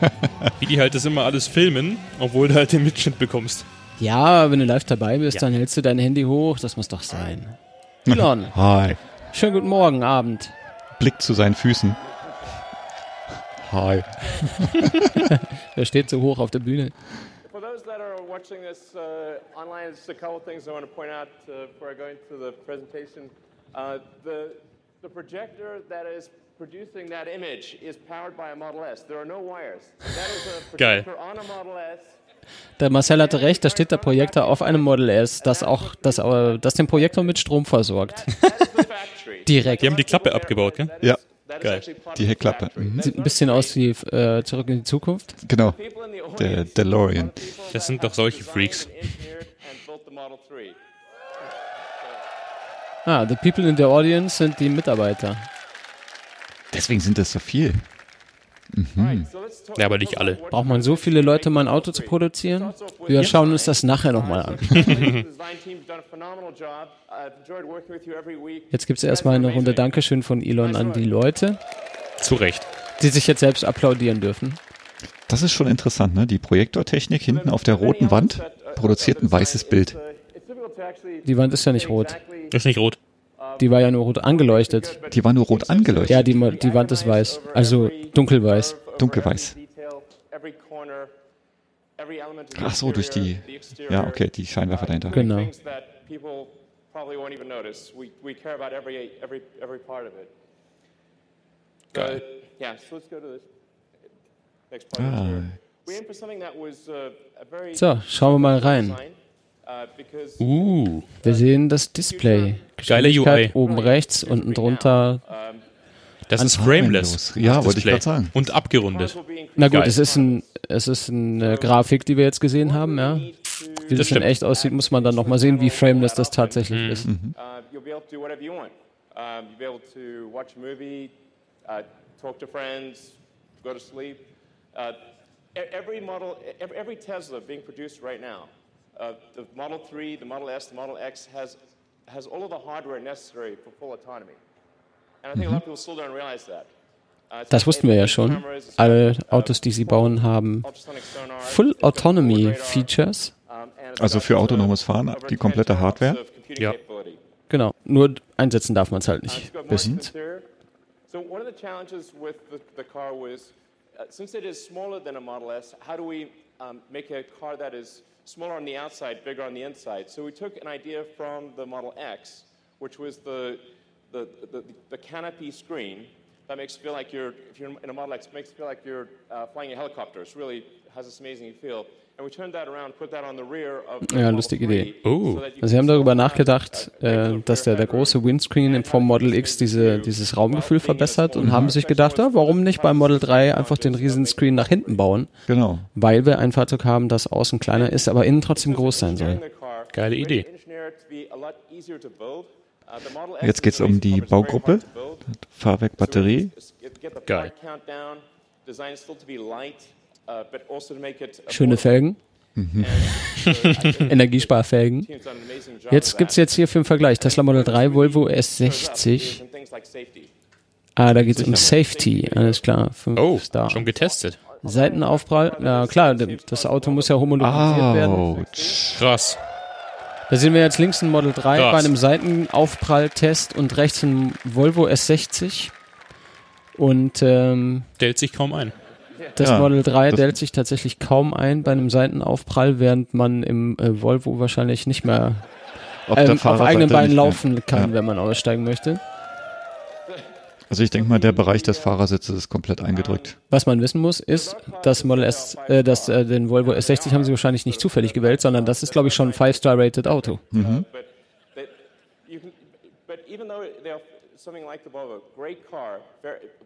Wie die halt das immer alles filmen, obwohl du halt den Mitschnitt bekommst. Ja, wenn du live dabei bist, Ja. dann hältst du dein Handy hoch, das muss doch sein. Elon, Hi. schönen guten Morgen, Abend. Blick zu seinen Füßen. Hi. Der steht so hoch auf der Bühne. For those that are watching this uh, online, just a couple things I want to point out uh, before I go into the presentation. Uh, the, the projector that is producing that image is powered by a Model S. There are no wires. That is a Geil. projector on a Model S. Der Marcel hatte recht, da steht der Projektor auf einem Model S, das auch das, das den Projektor mit Strom versorgt. Direkt. Die haben die Klappe abgebaut, gell? Ja, Geil. die Heckklappe. Mhm. Sieht ein bisschen aus wie äh, Zurück in die Zukunft. Genau. Der DeLorean. Das sind doch solche Freaks. Ah, the people in the audience sind die Mitarbeiter. Deswegen sind das so viel. Talk- Ja, aber nicht alle. Braucht man so viele Leute, um ein Auto zu produzieren? Wir schauen uns das nachher nochmal an. The design team's done a phenomenal job. I've enjoyed working with you every week. Jetzt gibt es erstmal eine Runde Dankeschön von Elon an die Leute, Zu Recht. die sich jetzt selbst applaudieren dürfen. Das ist schon interessant, ne? Die Projektortechnik hinten auf der roten Wand produziert ein weißes Bild. Die Wand ist ja nicht rot. Ist nicht rot. Die war ja nur rot angeleuchtet. Die war nur rot angeleuchtet. Ja, die, die Wand ist weiß. Also dunkelweiß. Dunkelweiß. Ach so, durch die- Ja, okay, die Scheinwerfer dahinter. Genau. Things that people probably won't even notice. We, we care about every, every, every part of it. Geil. Ah. uh, So, schauen wir mal rein. Uh, Uh. Wir sehen das Display. Geile UI. Oben rechts, unten drunter. Das ist frameless. Ja, das wollte ich gerade sagen. Und abgerundet. Na gut, Geil. es ist, ein, es ist eine Grafik, die wir jetzt gesehen haben, ja. Wie das, in stimmt. echt aussieht, muss man dann nochmal sehen, wie frameless das tatsächlich ist. Uh, watch a movie, uh, talk to friends, go to sleep. Uh, e- every model, every, every Tesla being produced right now, uh, the Model 3, the Model S, the Model X has, has all of the hardware necessary for full autonomy. And I think a lot of people still don't realize that. Uh, Das wussten wir ja schon. Alle uh, Autos, die sie bauen, haben Full Autonomy Features. Also für autonomes Fahren, die 10 komplette Hardware. Ja. capability. Genau. Nur einsetzen darf man es halt nicht. interior. So one of the challenges with the, the car was, uh, since it is smaller than a Model S, how do we um, make a car that is smaller on the outside, bigger on the inside? So we took an idea from the Model X, which was the, the, the, the canopy screen that makes it feel like you're, if you're in a Model X, makes feel like you're uh, flying a helicopter. It really has this amazing feel. Ja, lustige 3, Idee. Oh. Also sie haben darüber nachgedacht, uh, äh, dass der, der große Windscreen vom Model X diese, dieses Raumgefühl verbessert und haben sich gedacht, ja, warum nicht beim Model 3 einfach den riesen Screen nach hinten bauen, Genau. weil wir ein Fahrzeug haben, das außen kleiner ist, aber innen trotzdem groß sein soll. Geile Idee. Jetzt geht's um die Baugruppe. Fahrwerk, Batterie. Geil. Also Schöne Felgen, Energiesparfelgen. Jetzt gibt's jetzt hier für den Vergleich Tesla Model 3, Volvo S60. Ah, da geht's um Safety, alles klar. Fünf Oh, Star. schon getestet. Seitenaufprall, ja klar, das Auto muss ja homologisiert werden. Autsch. Krass. Da sehen wir jetzt links ein Model 3 Krass. bei einem Seitenaufpralltest und rechts ein Volvo S60. Und ähm, Stellt sich kaum ein. Das Ja, Model 3 das- dellt sich tatsächlich kaum ein bei einem Seitenaufprall, während man im äh, Volvo wahrscheinlich nicht mehr Auf, ähm, auf eigenen Beinen laufen kann, Ja. wenn man aussteigen möchte. Also ich denke mal, der Bereich des Fahrersitzes ist komplett eingedrückt. Was man wissen muss, ist, das Model S, äh, das, äh, den Volvo S60 haben sie wahrscheinlich nicht zufällig gewählt, sondern das ist, glaube ich, schon ein 5-Star-rated Auto. But, that you can, but even though they're something like the Volvo, great car,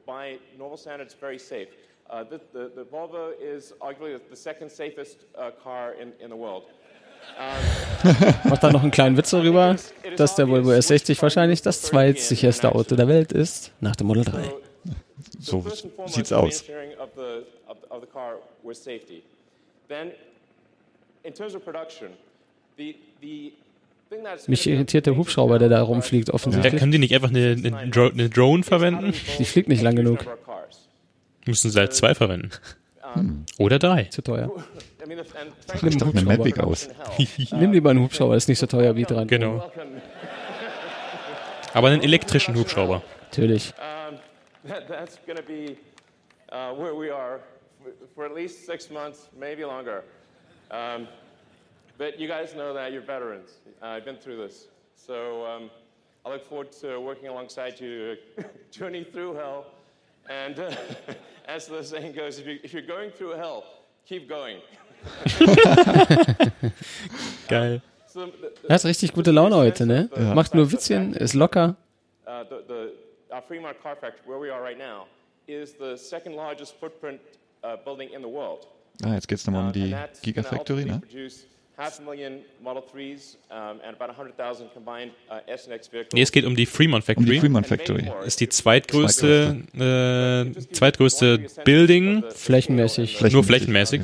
by normal standards, very safe. Uh, the, the, the Volvo is arguably the second safest uh, car in, in the world. Macht da noch einen kleinen Witz darüber, dass der Volvo S60 wahrscheinlich das zweitsicherste Auto der Welt ist, nach dem Model 3. So sieht's the aus. Mich irritiert der Hubschrauber, der da rumfliegt, Ja, offensichtlich. können die nicht einfach eine, eine, Dro eine Drone verwenden? Die fliegt nicht lang genug. Müssen sie halt zwei verwenden. Oder drei. Zu teuer. Nimm doch eine Mavic aus. Nimm lieber einen Hubschrauber, ist nicht so teuer wie dran. Genau. Aber einen elektrischen Hubschrauber. Natürlich. that, that's going to be uh, where we are f- for at least six months, maybe longer. Um, but you guys know that you're veterans. Uh, I've been through this. So um, I look forward to working alongside you to journey through hell. And uh, as the saying goes, if, you, if you're going through hell, keep going. Geil. Er hat richtig gute Laune heute, ne? Ja. Macht nur Witzchen, ist locker. uh, the, the, our Fremont Car Factory, where we are right now, is the second largest footprint uh, building in the world. Ah, jetzt geht es nochmal um Uh, die Gigafactory, ne? produce half a million Model 3s um, and about 100,000 combined uh, S and X vehicles. Nee, es geht um die Fremont Um die Factory. Fremont Factory. ist die zweitgrößte, äh, zweitgrößte Building, Flächenmäßig. nur flächenmäßig.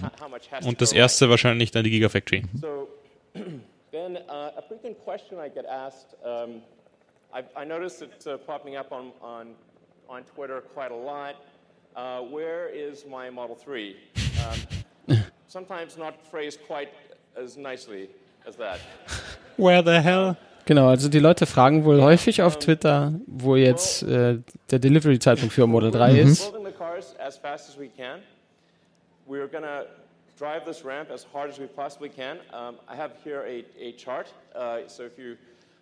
Has Und das erste wahrscheinlich dann die Gigafactory. So then uh, a frequent question I get asked, um, I, I noticed it uh, popping up on, on, on Twitter quite a lot. Uh, where is my Model 3? Um, sometimes not phrased quite as nicely as that. Where the hell? Genau, also die Leute fragen wohl häufig auf Twitter, wo jetzt äh, der Delivery-Zeitpunkt für Model 3 ist. Building the cars as fast as we can. We're going to drive this ramp as hard as we possibly can. Um, I have here a, a chart. Uh, so if you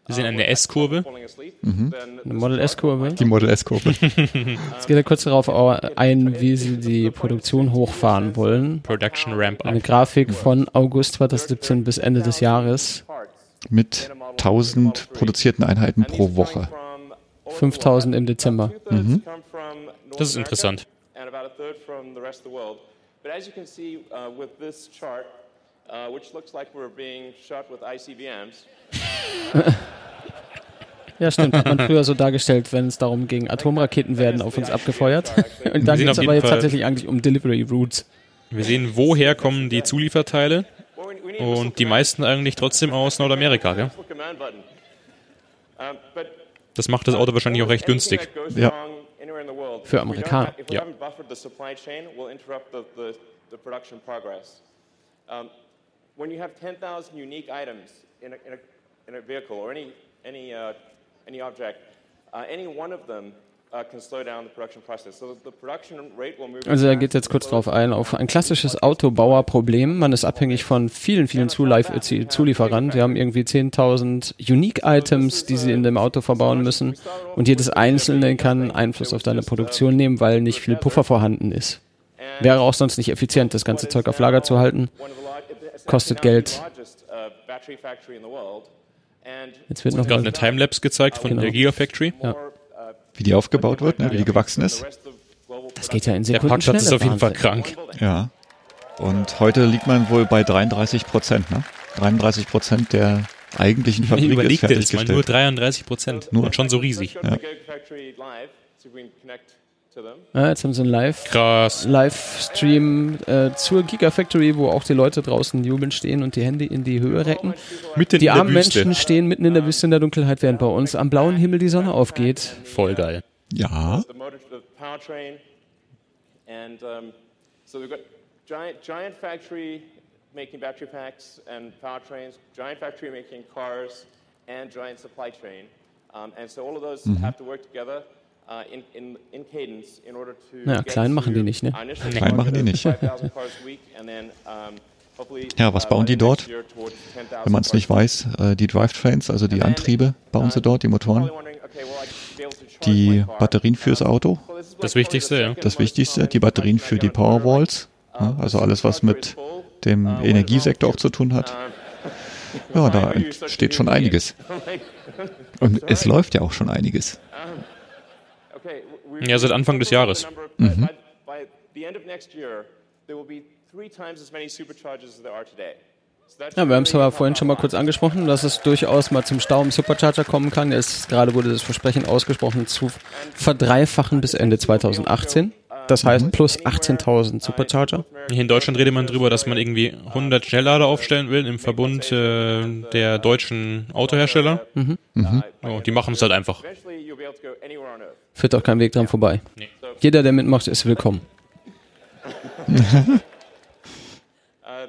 Wir sehen eine S-Kurve. then Eine Model S-Kurve. Die Model S-Kurve. Jetzt geht er kurz darauf au- ein, wie sie die Produktion hochfahren wollen. Production Ramp Eine. Grafik von August 2017 bis Ende des Jahres. Mit 1000 produzierten Einheiten pro Woche. 5000 im Dezember. Das ist interessant. And about a third from the rest of the world. But as you can see uh, with this chart, uh, which looks like we're being shot with ICBMs, Ja, stimmt. Hat man früher so dargestellt, wenn es darum ging, Atomraketen werden auf uns abgefeuert. Und da Wir sehen geht es aber jetzt Fall- tatsächlich eigentlich um Delivery Routes. Wir sehen, woher kommen die Zulieferteile und die meisten eigentlich trotzdem aus Nordamerika. Gell? Das macht das Auto wahrscheinlich auch recht günstig. Ja. Für Amerikaner. Ja. when you have 10,000 unique items in a, in a, in a vehicle or any, any, uh, any object, uh, any one of them can slow down the production process. So the production rate will move. Also er geht jetzt kurz drauf ein, auf ein klassisches Autobauerproblem. Man ist abhängig von vielen, vielen Zuliefer äh, Zulieferern. Wir haben irgendwie 10.000 Unique-Items, die sie in dem Auto verbauen müssen. Und jedes einzelne kann Einfluss auf deine Produktion nehmen, weil nicht viel Puffer vorhanden ist. Wäre auch sonst nicht effizient, das ganze Zeug auf Lager zu halten. Kostet Geld. Jetzt wird noch Gerade eine Timelapse gezeigt von Genau. der Gigafactory. Ja. uh, Wie die aufgebaut wird, ne? wie die gewachsen ist. das geht ja in Der Sekunden Parkplatz ist auf jeden Fall krank. Ja. Und heute liegt man wohl bei 33 Prozent. Ne? 33 Prozent der eigentlichen Ich Fabrik ist überlegte es mal, nur fertiggestellt. 33 Prozent. Nur. Und schon so riesig. Let's Ja, jetzt haben sie einen Live, Krass. Livestream äh, zur Gigafactory, wo auch die Leute draußen jubelnd stehen und die Hände in die Höhe recken. Mitten Die armen. Menschen stehen mitten in der Wüste in der Dunkelheit, während bei uns am blauen Himmel die Sonne aufgeht. Voll geil. Ja, giant, giant factory making battery packs and powertrains, giant factory making cars, and giant supply chain. Um, and so all of those have to work together uh, in, in, in cadence in order to. Naja, klein machen die nicht, ne? Klein machen die nicht. 5,000 cars a week, and then, um, hopefully, Ja, was uh, bauen die dort? year towards 10,000 wenn man es nicht weiß, äh, die Drivetrains, also die Antriebe, bauen sie dort, die Motoren. Die. Batterien fürs Auto, Das Wichtigste, ja. das Wichtigste, die Batterien für die Powerwalls, ja, also alles, was mit dem Energiesektor auch zu tun hat. Ja, da steht schon einiges. Und es läuft ja auch schon einiges. Ja, seit Anfang des Jahres. That's Ja, wir haben es aber vorhin schon mal kurz angesprochen, dass es durchaus mal zum Stau im Supercharger kommen kann. Es gerade wurde das Versprechen ausgesprochen zu verdreifachen bis Ende 2018. Das heißt plus 18.000 Supercharger. Hier in Deutschland redet man drüber, dass man irgendwie 100 Schnelllader aufstellen will im Verbund äh, der deutschen Autohersteller. Oh, die machen es halt einfach. Führt auch kein Weg dran vorbei. Nee. Jeder, der mitmacht, ist willkommen. Uh,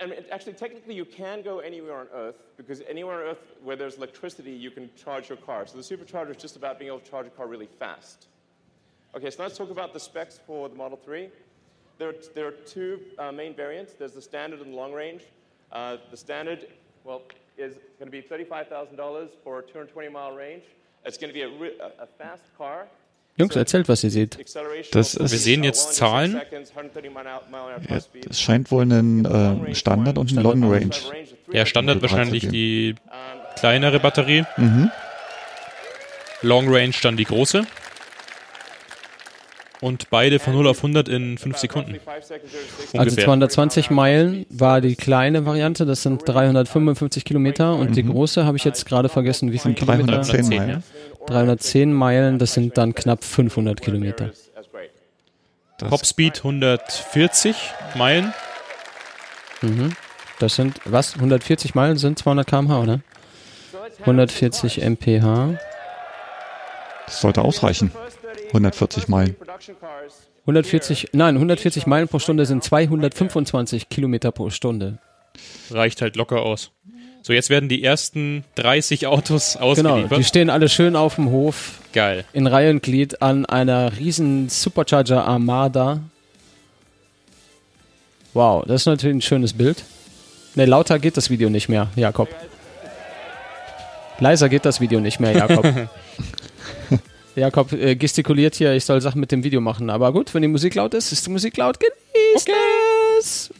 and, actually, technically, you can go anywhere on Earth because anywhere on Earth where there's electricity, you can charge your car. So the supercharger is just about being able to charge a car really fast. Okay, so let's talk about the specs for the Model 3. There are, there are two uh, main variants. There's the standard and the long range. Uh, the standard, well, is going to be $35,000 for a 220 mile range. It's going to be a, a, a fast car. Jungs, erzählt, was ihr seht. Acceleration Das ist- Wir sehen uh, jetzt 106 Zahlen. seconds, 130 mile an hour plus Ja, speed. es scheint wohl einen äh, Standard und einen Long Range. Ja, Standard Model 3 wahrscheinlich die kleinere Batterie. Long Range dann die große. Und beide von 0 auf 100 in 5 Sekunden. Also Ungefähr. 220 Meilen war die kleine Variante, das sind 355 Kilometer und die große habe ich jetzt gerade vergessen, wie viel Kilometer? 310 310, Meilen. 310 Meilen, das sind dann knapp 500 Kilometer. Topspeed 140 Meilen. Das sind, was? 140 Meilen sind 200 km/h, oder? 140 mph. das sollte ausreichen. 140 Meilen. 140, nein, 140 Meilen pro Stunde sind 225 Kilometer pro Stunde. Reicht halt locker aus. So, jetzt werden die ersten 30 Autos Genau, ausgeliefert. die stehen alle schön auf dem Hof Geil. in Reihe und Glied an einer riesen Supercharger Armada. Wow, das ist natürlich ein schönes Bild. Ne, lauter geht das Video nicht mehr, Jakob. Leiser geht das Video nicht mehr, Jakob. Jakob äh, gestikuliert hier, ich soll Sachen mit dem Video machen. Aber gut, wenn die Musik laut ist, ist die Musik laut. Genießt es!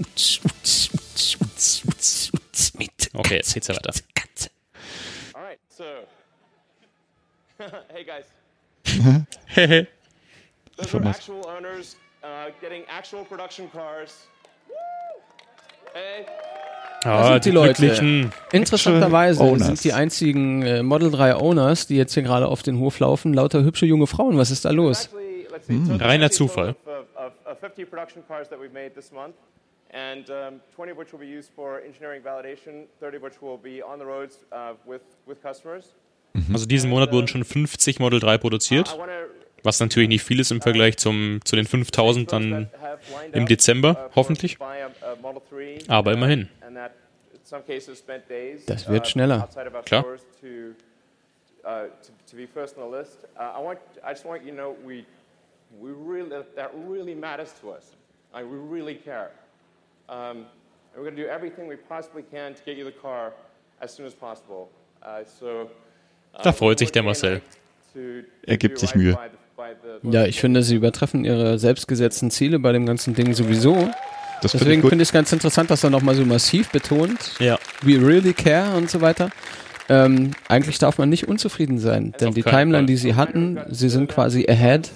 Mit Okay, jetzt geht's ja weiter. Katze. All right, so. hey guys. Hehe. Those was. actual owners uh, getting actual production cars. Hey. Ah, sind die die Leute. Interessanterweise Owners. sind die einzigen äh, Model 3 Owners, die jetzt hier gerade auf den Hof laufen, lauter hübsche junge Frauen. Was ist da los? There's Reiner Zufall. total Of, of, of 50 production cars that we've made this month, and um, 20 of which will be used for engineering validation, 30 of which will be on the roads uh, with, with customers. Also diesen Monat wurden schon 50 Model 3 produziert, was natürlich nicht viel ist im Vergleich zum, zu den 5000 dann im Dezember, hoffentlich. Aber immerhin. Das wird schneller. Klar. To, uh, to, to be first on the list. Uh, I want, I just want you to know we, we really, that really matters to us. I, we really care. Um, and we're going to do everything we possibly can to get you the car as soon as possible. Uh, so, uh, Da freut sich der Marcel. Er gibt sich Mühe. by the- by the- Ja, ich finde, sie übertreffen ihre selbstgesetzten Ziele bei dem ganzen Ding sowieso. Das finde Deswegen finde ich es ganz interessant, dass er nochmal so massiv betont, Ja. we really care und so weiter. Ähm, eigentlich darf man nicht unzufrieden sein, denn die Timeline, die sie hatten, sie sind quasi ahead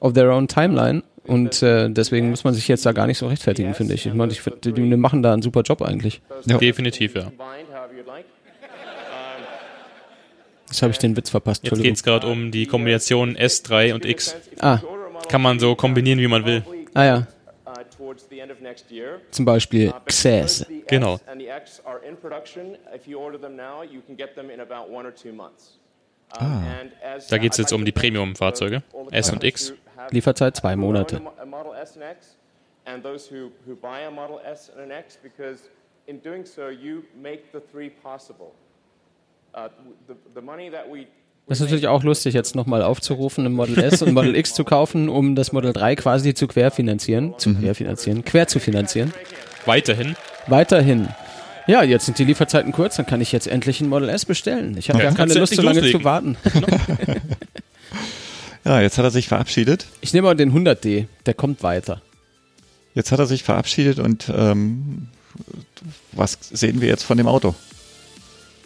of their own timeline und äh, deswegen muss man sich jetzt da gar nicht so rechtfertigen, finde ich. Ich meine, ich find, die, die machen da einen super Job eigentlich. Ja. Definitiv, ja. Jetzt habe ich den Witz verpasst, Jetzt Entschuldigung. geht's gerade um die Kombination S3 und X. Ah, Kann man so kombinieren, wie man will. ah ja, zum Beispiel Uh, but Xäß. because the S Genau. And the X are in production. If you order them now, you can get them in about one or two months. And as- Da geht's I'd jetzt um die Premium-Fahrzeuge, S und X. Lieferzeit zwei Monate. in doing so, you make the three possible. Uh, the, the money that we Das ist natürlich auch lustig, jetzt nochmal aufzurufen, ein Model S und Model X zu kaufen, um das Model 3 quasi zu querfinanzieren. Zu querfinanzieren, quer zu finanzieren. Weiterhin. Weiterhin. Ja, jetzt sind die Lieferzeiten kurz, dann kann ich jetzt endlich ein Model S bestellen. Ich habe Ja, gar keine Lust, so lange loslegen. zu warten. Ja, jetzt hat er sich verabschiedet. Ich nehme mal den 100D, der kommt weiter. Jetzt hat er sich verabschiedet und ähm, was sehen wir jetzt von dem Auto?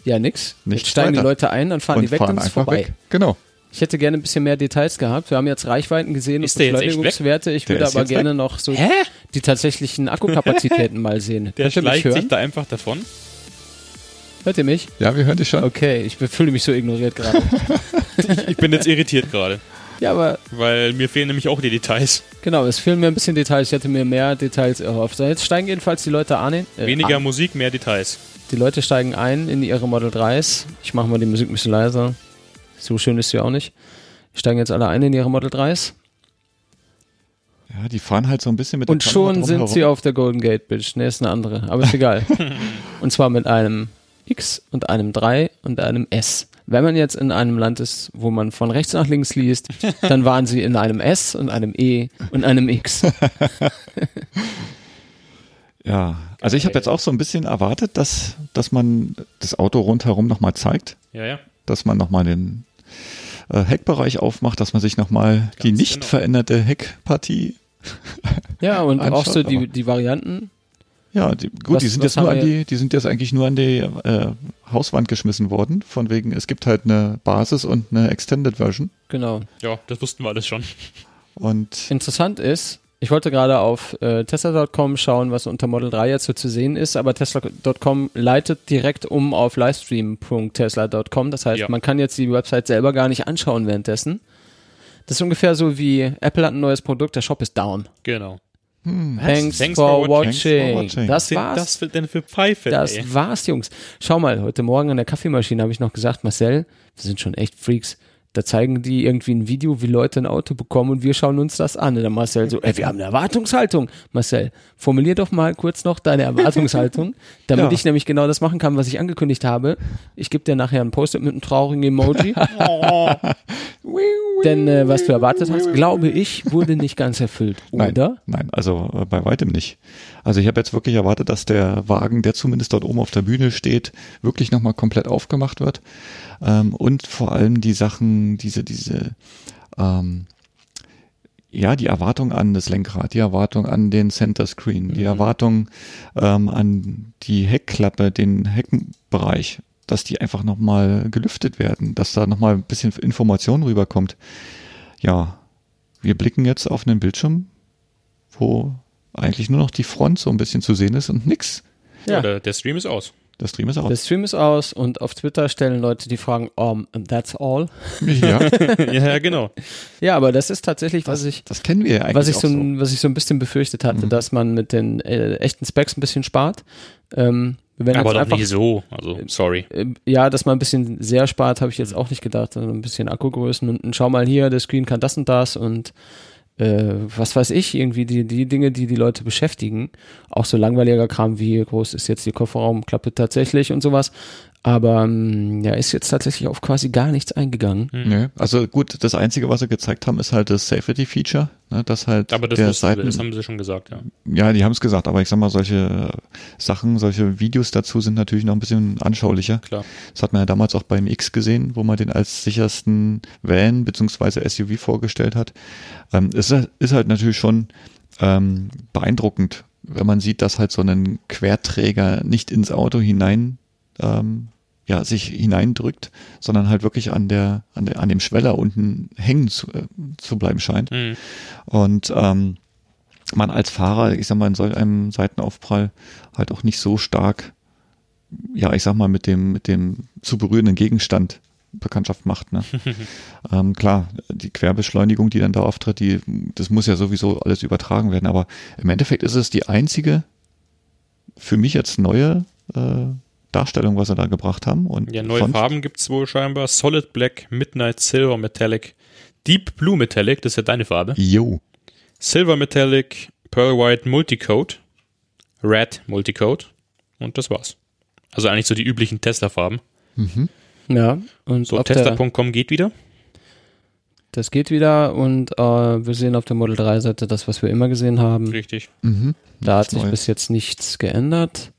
Ja, nix. Nichts jetzt steigen die weiter. Leute ein, dann fahren und die weg fahren und ist einfach vorbei. weg. Genau. Ich hätte gerne ein bisschen mehr Details gehabt. Wir haben jetzt Reichweiten gesehen Ist und weg? Beschleunigungswerte. Ich Der würde aber gerne noch so Hä? die tatsächlichen Akkukapazitäten mal sehen. Der schleicht sich da einfach davon. Hört ihr mich? Ja, wir hören dich schon. Okay, ich fühle mich so ignoriert gerade. Ich bin jetzt irritiert gerade, ja, aber weil mir fehlen nämlich auch die Details. genau, es fehlen mir ein bisschen Details. Ich hätte mir mehr Details erhofft. So, jetzt steigen jedenfalls die Leute an. Äh, Weniger an. Musik, mehr Details. Die Leute steigen ein in ihre Model 3s. Ich mache mal die Musik ein bisschen leiser. So schön ist sie auch nicht. Die steigen jetzt alle ein in ihre Model 3s. Ja, die fahren halt so ein bisschen mit Und schon sind drumherum. sie auf der Golden Gate Bridge. Ne, ist eine andere. Aber ist egal. und zwar mit einem X und einem 3 und einem S. wenn man jetzt in einem Land ist, wo man von rechts nach links liest, dann waren sie in einem S und einem E und einem X. Ja, also ich habe jetzt auch so ein bisschen erwartet, dass, dass man das Auto rundherum nochmal zeigt, Ja, ja. dass man nochmal den äh, Heckbereich aufmacht, dass man sich nochmal die nicht genau. veränderte Heckpartie, Ja, und auch so die, die Varianten. ja, die, gut, Was- die sind jetzt nur an die, die sind jetzt eigentlich nur an die äh, Hauswand geschmissen worden, von wegen, es gibt halt eine Basis und eine Extended Version Genau. Ja, das wussten wir alles schon. und Interessant ist, ich wollte gerade auf äh, Tesla.com schauen, was unter Model 3 jetzt so zu sehen ist, aber Tesla.com leitet direkt um auf livestream.tesla.com. Das heißt, Ja. man kann jetzt die Website selber gar nicht anschauen währenddessen. Das ist ungefähr so wie Apple hat ein neues Produkt, der Shop ist down. Genau. Thanks, Thanks for, for watching. watching. watching. Das war's. das für, denn für Pfeife, Das ey? war's, Jungs. Schau mal, heute Morgen an der Kaffeemaschine habe ich noch gesagt, Marcel, wir sind schon echt Freaks. Da zeigen die irgendwie ein Video, wie Leute ein Auto bekommen und wir schauen uns das an. Und dann Marcel so, ey, wir haben eine Erwartungshaltung. Marcel, formulier doch mal kurz noch deine Erwartungshaltung, damit Ja. ich nämlich genau das machen kann, was ich angekündigt habe. Ich gebe dir nachher ein Post-it mit einem traurigen Emoji. Denn äh, was du erwartet hast, glaube ich, wurde nicht ganz erfüllt, Nein, oder? Nein, also äh, bei weitem nicht. Also ich habe jetzt wirklich erwartet, dass der Wagen, der zumindest dort oben auf der Bühne steht, wirklich nochmal komplett aufgemacht wird. Ähm, und vor allem die Sachen, diese, diese, ähm, ja, die Erwartung an das Lenkrad, die Erwartung an den Center Screen, die Erwartung ähm, an die Heckklappe, den Heckenbereich, dass die einfach nochmal gelüftet werden, dass da nochmal ein bisschen Information rüberkommt. Ja, wir blicken jetzt auf einen Bildschirm, wo eigentlich nur noch die Front so ein bisschen zu sehen ist und nix. Ja. Ja. Der, der Stream ist aus. Das Stream ist Der aus. Stream ist aus und auf Twitter stellen Leute die Fragen, um, that's all. Ja, ja, genau. Ja, aber das ist tatsächlich, was ich, das kennen wir ja eigentlich was ich auch so, ein, was ich so ein bisschen befürchtet hatte, dass man mit den äh, echten Specs ein bisschen spart. Ähm, wenn Aber doch einfach, nicht so. Also, sorry. äh, ja, dass man ein bisschen sehr spart, habe ich jetzt auch nicht gedacht. Also ein bisschen Akkugrößen und, und schau mal hier, der Screen kann das und das und äh, was weiß ich, irgendwie die, die Dinge, die die Leute beschäftigen. Auch so langweiliger Kram wie groß ist jetzt die Kofferraumklappe tatsächlich und sowas. Aber ähm, ja, ist jetzt tatsächlich auf quasi gar nichts eingegangen. Nee. Also gut, das Einzige, was sie gezeigt haben, ist halt das Safety-Feature, ne, dass halt Aber das, der Seiten, das haben sie schon gesagt, ja. ja, die haben es gesagt, aber ich sag mal, solche Sachen, solche Videos dazu sind natürlich noch ein bisschen anschaulicher. Klar. Das hat man ja damals auch beim X gesehen, wo man den als sichersten Van beziehungsweise SUV vorgestellt hat. Ähm, es ist, ist halt natürlich schon ähm, beeindruckend, wenn man sieht, dass halt so ein Querträger nicht ins Auto hinein ähm, ja, sich hineindrückt, sondern halt wirklich an der, an der, an dem Schweller unten hängen zu, äh, zu bleiben scheint. Mhm. Und ähm, man als Fahrer, ich sag mal, in solch einem Seitenaufprall halt auch nicht so stark, ja, ich sag mal, mit dem, mit dem zu berührenden Gegenstand Bekanntschaft macht. Ne? ähm, klar, die Querbeschleunigung, die dann da auftritt, die, das muss ja sowieso alles übertragen werden, aber im Endeffekt ist es die einzige für mich jetzt neue äh, Darstellung, was sie da gebracht haben. Und Ja, neue sonst- Farben gibt's wohl scheinbar. Solid Black, Midnight Silver Metallic, Deep Blue Metallic, das ist ja deine Farbe. Jo. Silver Metallic, Pearl White Multicode, Red Multicode und das war's. Also eigentlich so die üblichen Tesla-Farben. Ja, und So, Tesla.com geht wieder. das geht wieder und äh, wir sehen auf der Model 3 Seite das, was wir immer gesehen haben. Richtig. Mhm. Da hat sich Neues. bis jetzt nichts geändert,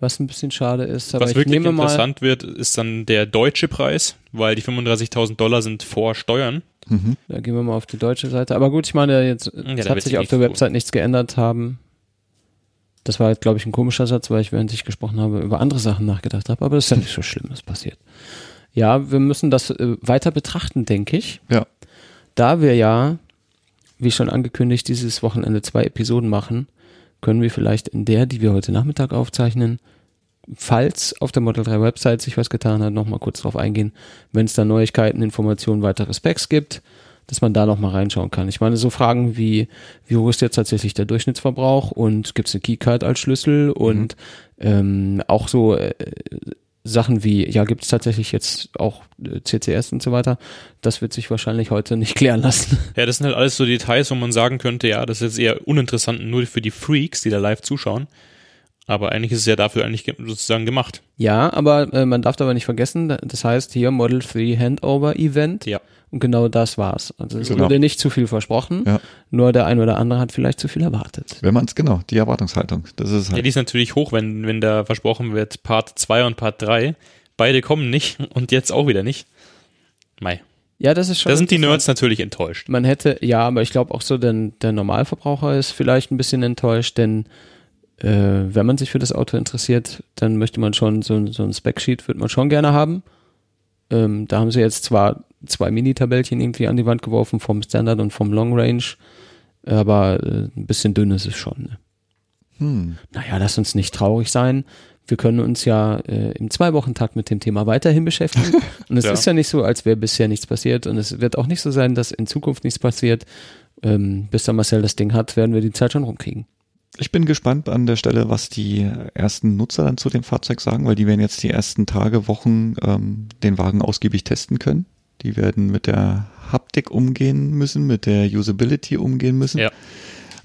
was ein bisschen schade ist. Aber Was ich wirklich nehme mal, interessant wird, ist dann der deutsche Preis, weil die 35.000 Dollar sind vor Steuern. da gehen wir mal auf die deutsche Seite. Aber gut, ich meine, jetzt da hat sich sich auf der. Website nichts geändert haben. Das war jetzt, glaube ich, ein komischer Satz, weil ich, während ich gesprochen habe, über andere Sachen nachgedacht habe. Aber das ist ja nicht so schlimm, das passiert. Ja, wir müssen das äh, weiter betrachten, denke ich. Ja. Da wir ja, wie schon angekündigt, dieses Wochenende zwei Episoden machen, können wir vielleicht in der, die wir heute Nachmittag aufzeichnen, falls auf der Model 3 Website sich was getan hat, nochmal kurz drauf eingehen, wenn es da Neuigkeiten, Informationen, weitere Specs gibt, dass man da nochmal reinschauen kann. Ich meine, so Fragen wie, wie hoch ist jetzt tatsächlich der Durchschnittsverbrauch und gibt es eine Keycard als Schlüssel und ähm, auch so äh, Sachen wie, ja, gibt es tatsächlich jetzt auch äh, CCS und so weiter, das wird sich wahrscheinlich heute nicht klären lassen. Ja, das sind halt alles so Details, wo man sagen könnte, ja, das ist jetzt eher uninteressant nur für die Freaks, die da live zuschauen. Aber eigentlich ist es ja dafür eigentlich ge- sozusagen gemacht. Ja, aber äh, man darf dabei nicht vergessen, da- das heißt hier Model 3 Handover Event. Ja. Und genau das war's. Also es Genau. wurde nicht zu viel versprochen, Ja. nur der ein oder andere hat vielleicht zu viel erwartet. Wenn man es, genau, die Erwartungshaltung. Das ist Ja, halt. die ist natürlich hoch, wenn, wenn da versprochen wird, Part 2 und Part 3. Beide kommen nicht und jetzt auch wieder nicht. Mei. Ja, das ist schon. Da sind die. Nerds natürlich enttäuscht. Man hätte, ja, aber ich glaube auch so, denn der Normalverbraucher ist vielleicht ein bisschen enttäuscht, denn äh, wenn man sich für das Auto interessiert, dann möchte man schon so, ein- so ein Spec-Sheet, wird man schon gerne haben. Ähm, da haben sie jetzt zwar zwei Mini-Tabellchen irgendwie an die Wand geworfen vom Standard und vom Long Range, aber äh, ein bisschen dünn ist es schon. Ne? Hm. Naja, lass uns nicht traurig sein. Wir können uns ja äh, im Zwei-Wochen-Takt mit dem Thema weiterhin beschäftigen. Und es Ja. ist ja nicht so, als wäre bisher nichts passiert. Und es wird auch nicht so sein, dass in Zukunft nichts passiert. Ähm, bis der Marcel das Ding hat, werden wir die Zeit schon rumkriegen. Ich bin gespannt an der Stelle, was die ersten Nutzer dann zu dem Fahrzeug sagen, weil die werden jetzt die ersten Tage, Wochen ähm, den Wagen ausgiebig testen können. Die werden mit der Haptik umgehen müssen, mit der Usability umgehen müssen. Ja.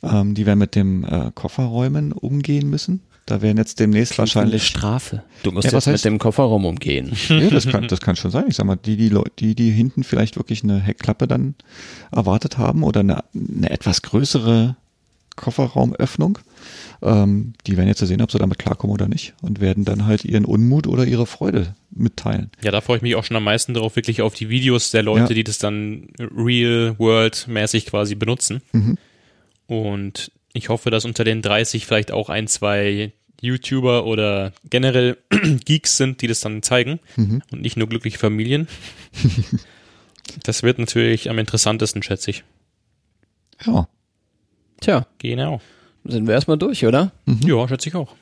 Ähm, die werden mit dem äh, Kofferräumen umgehen müssen. Da werden jetzt demnächst wahrscheinlich Strafe. Du musst Ja, was jetzt heißt- mit dem Kofferraum umgehen. Ja, das kann, das kann schon sein. Ich sag mal, die, die Leute, die, die hinten vielleicht wirklich eine Heckklappe dann erwartet haben oder eine, eine etwas größere Kofferraumöffnung, ähm, die werden jetzt sehen, ob sie damit klarkommen oder nicht und werden dann halt ihren Unmut oder ihre Freude mitteilen. Ja, da freue ich mich auch schon am meisten drauf, wirklich auf die Videos der Leute, Ja. die das dann real-world-mäßig quasi benutzen. Mhm. Und ich hoffe, dass unter den 30 vielleicht auch ein, zwei YouTuber oder generell Geeks sind, die das dann zeigen Mhm. und nicht nur glückliche Familien. das wird natürlich am interessantesten, schätze ich. Ja. Tja, Genau. sind wir erstmal durch, oder? Ja, schätze ich auch.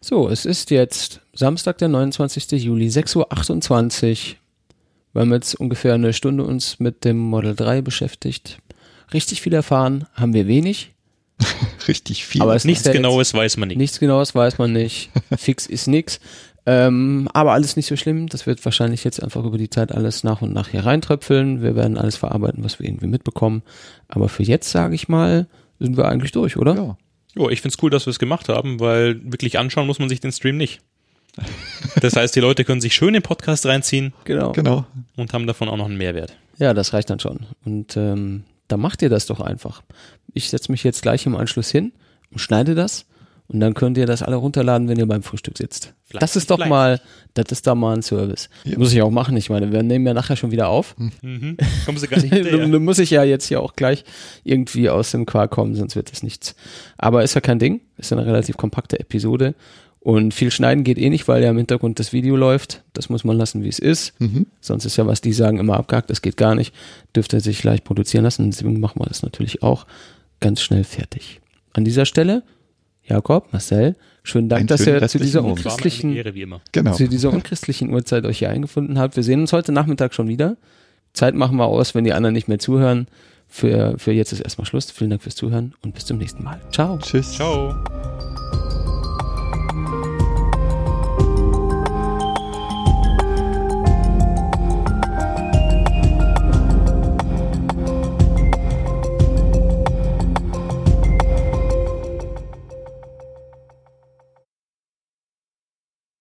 So, es ist jetzt Samstag, der 29. Juli, 6.28 Uhr. Wir haben jetzt ungefähr eine Stunde uns mit dem Model 3 beschäftigt. Richtig viel erfahren haben wir wenig, Richtig viel. aber es Nichts ist ja jetzt- Genaues weiß man nicht. Nichts Genaues weiß man nicht. Fix ist nix. Ähm, aber alles nicht so schlimm. Das wird wahrscheinlich jetzt einfach über die Zeit alles nach und nach hier reintröpfeln. Wir werden alles verarbeiten, was wir irgendwie mitbekommen. Aber für jetzt, sage ich mal, sind wir eigentlich durch, oder? ja. Jo, ich find's cool, dass wir es gemacht haben, weil wirklich anschauen muss man sich den Stream nicht. Das heißt, die Leute können sich schön den Podcast reinziehen Genau. Genau. und haben davon auch noch einen Mehrwert. Ja, das reicht dann schon. Und ähm, da macht ihr das doch einfach. Ich setze mich jetzt gleich im Anschluss hin und schneide das. Und dann könnt ihr das alle runterladen, wenn ihr beim Frühstück sitzt. Fleißig, das ist doch fleißig. mal, das ist da mal ein Service. Ja. Muss ich auch machen. Ich meine, wir nehmen ja nachher schon wieder auf. Mhm. Kommen sie gar nicht hinterher. Dann muss ich ja jetzt hier auch gleich irgendwie aus dem Quark kommen, sonst wird das nichts. Aber ist ja kein Ding. Ist ja eine relativ kompakte Episode. Und viel schneiden geht eh nicht, weil ja im Hintergrund das Video läuft. Das muss man lassen, wie es ist. Mhm. Sonst ist ja, was die sagen, immer abgehakt. Das geht gar nicht. Dürfte sich leicht produzieren lassen. Deswegen machen wir das natürlich auch ganz schnell fertig. An dieser Stelle, Jakob, Marcel, schönen Dank, Einen dass ihr zu dieser Morgen. Unchristlichen Ehre, wie immer. Genau. zu dieser unchristlichen Uhrzeit euch hier eingefunden habt. Wir sehen uns heute Nachmittag schon wieder. Zeit machen wir aus, wenn die anderen nicht mehr zuhören. Für, für jetzt ist erstmal Schluss. Vielen Dank fürs Zuhören und bis zum nächsten Mal. Ciao. Tschüss. Ciao.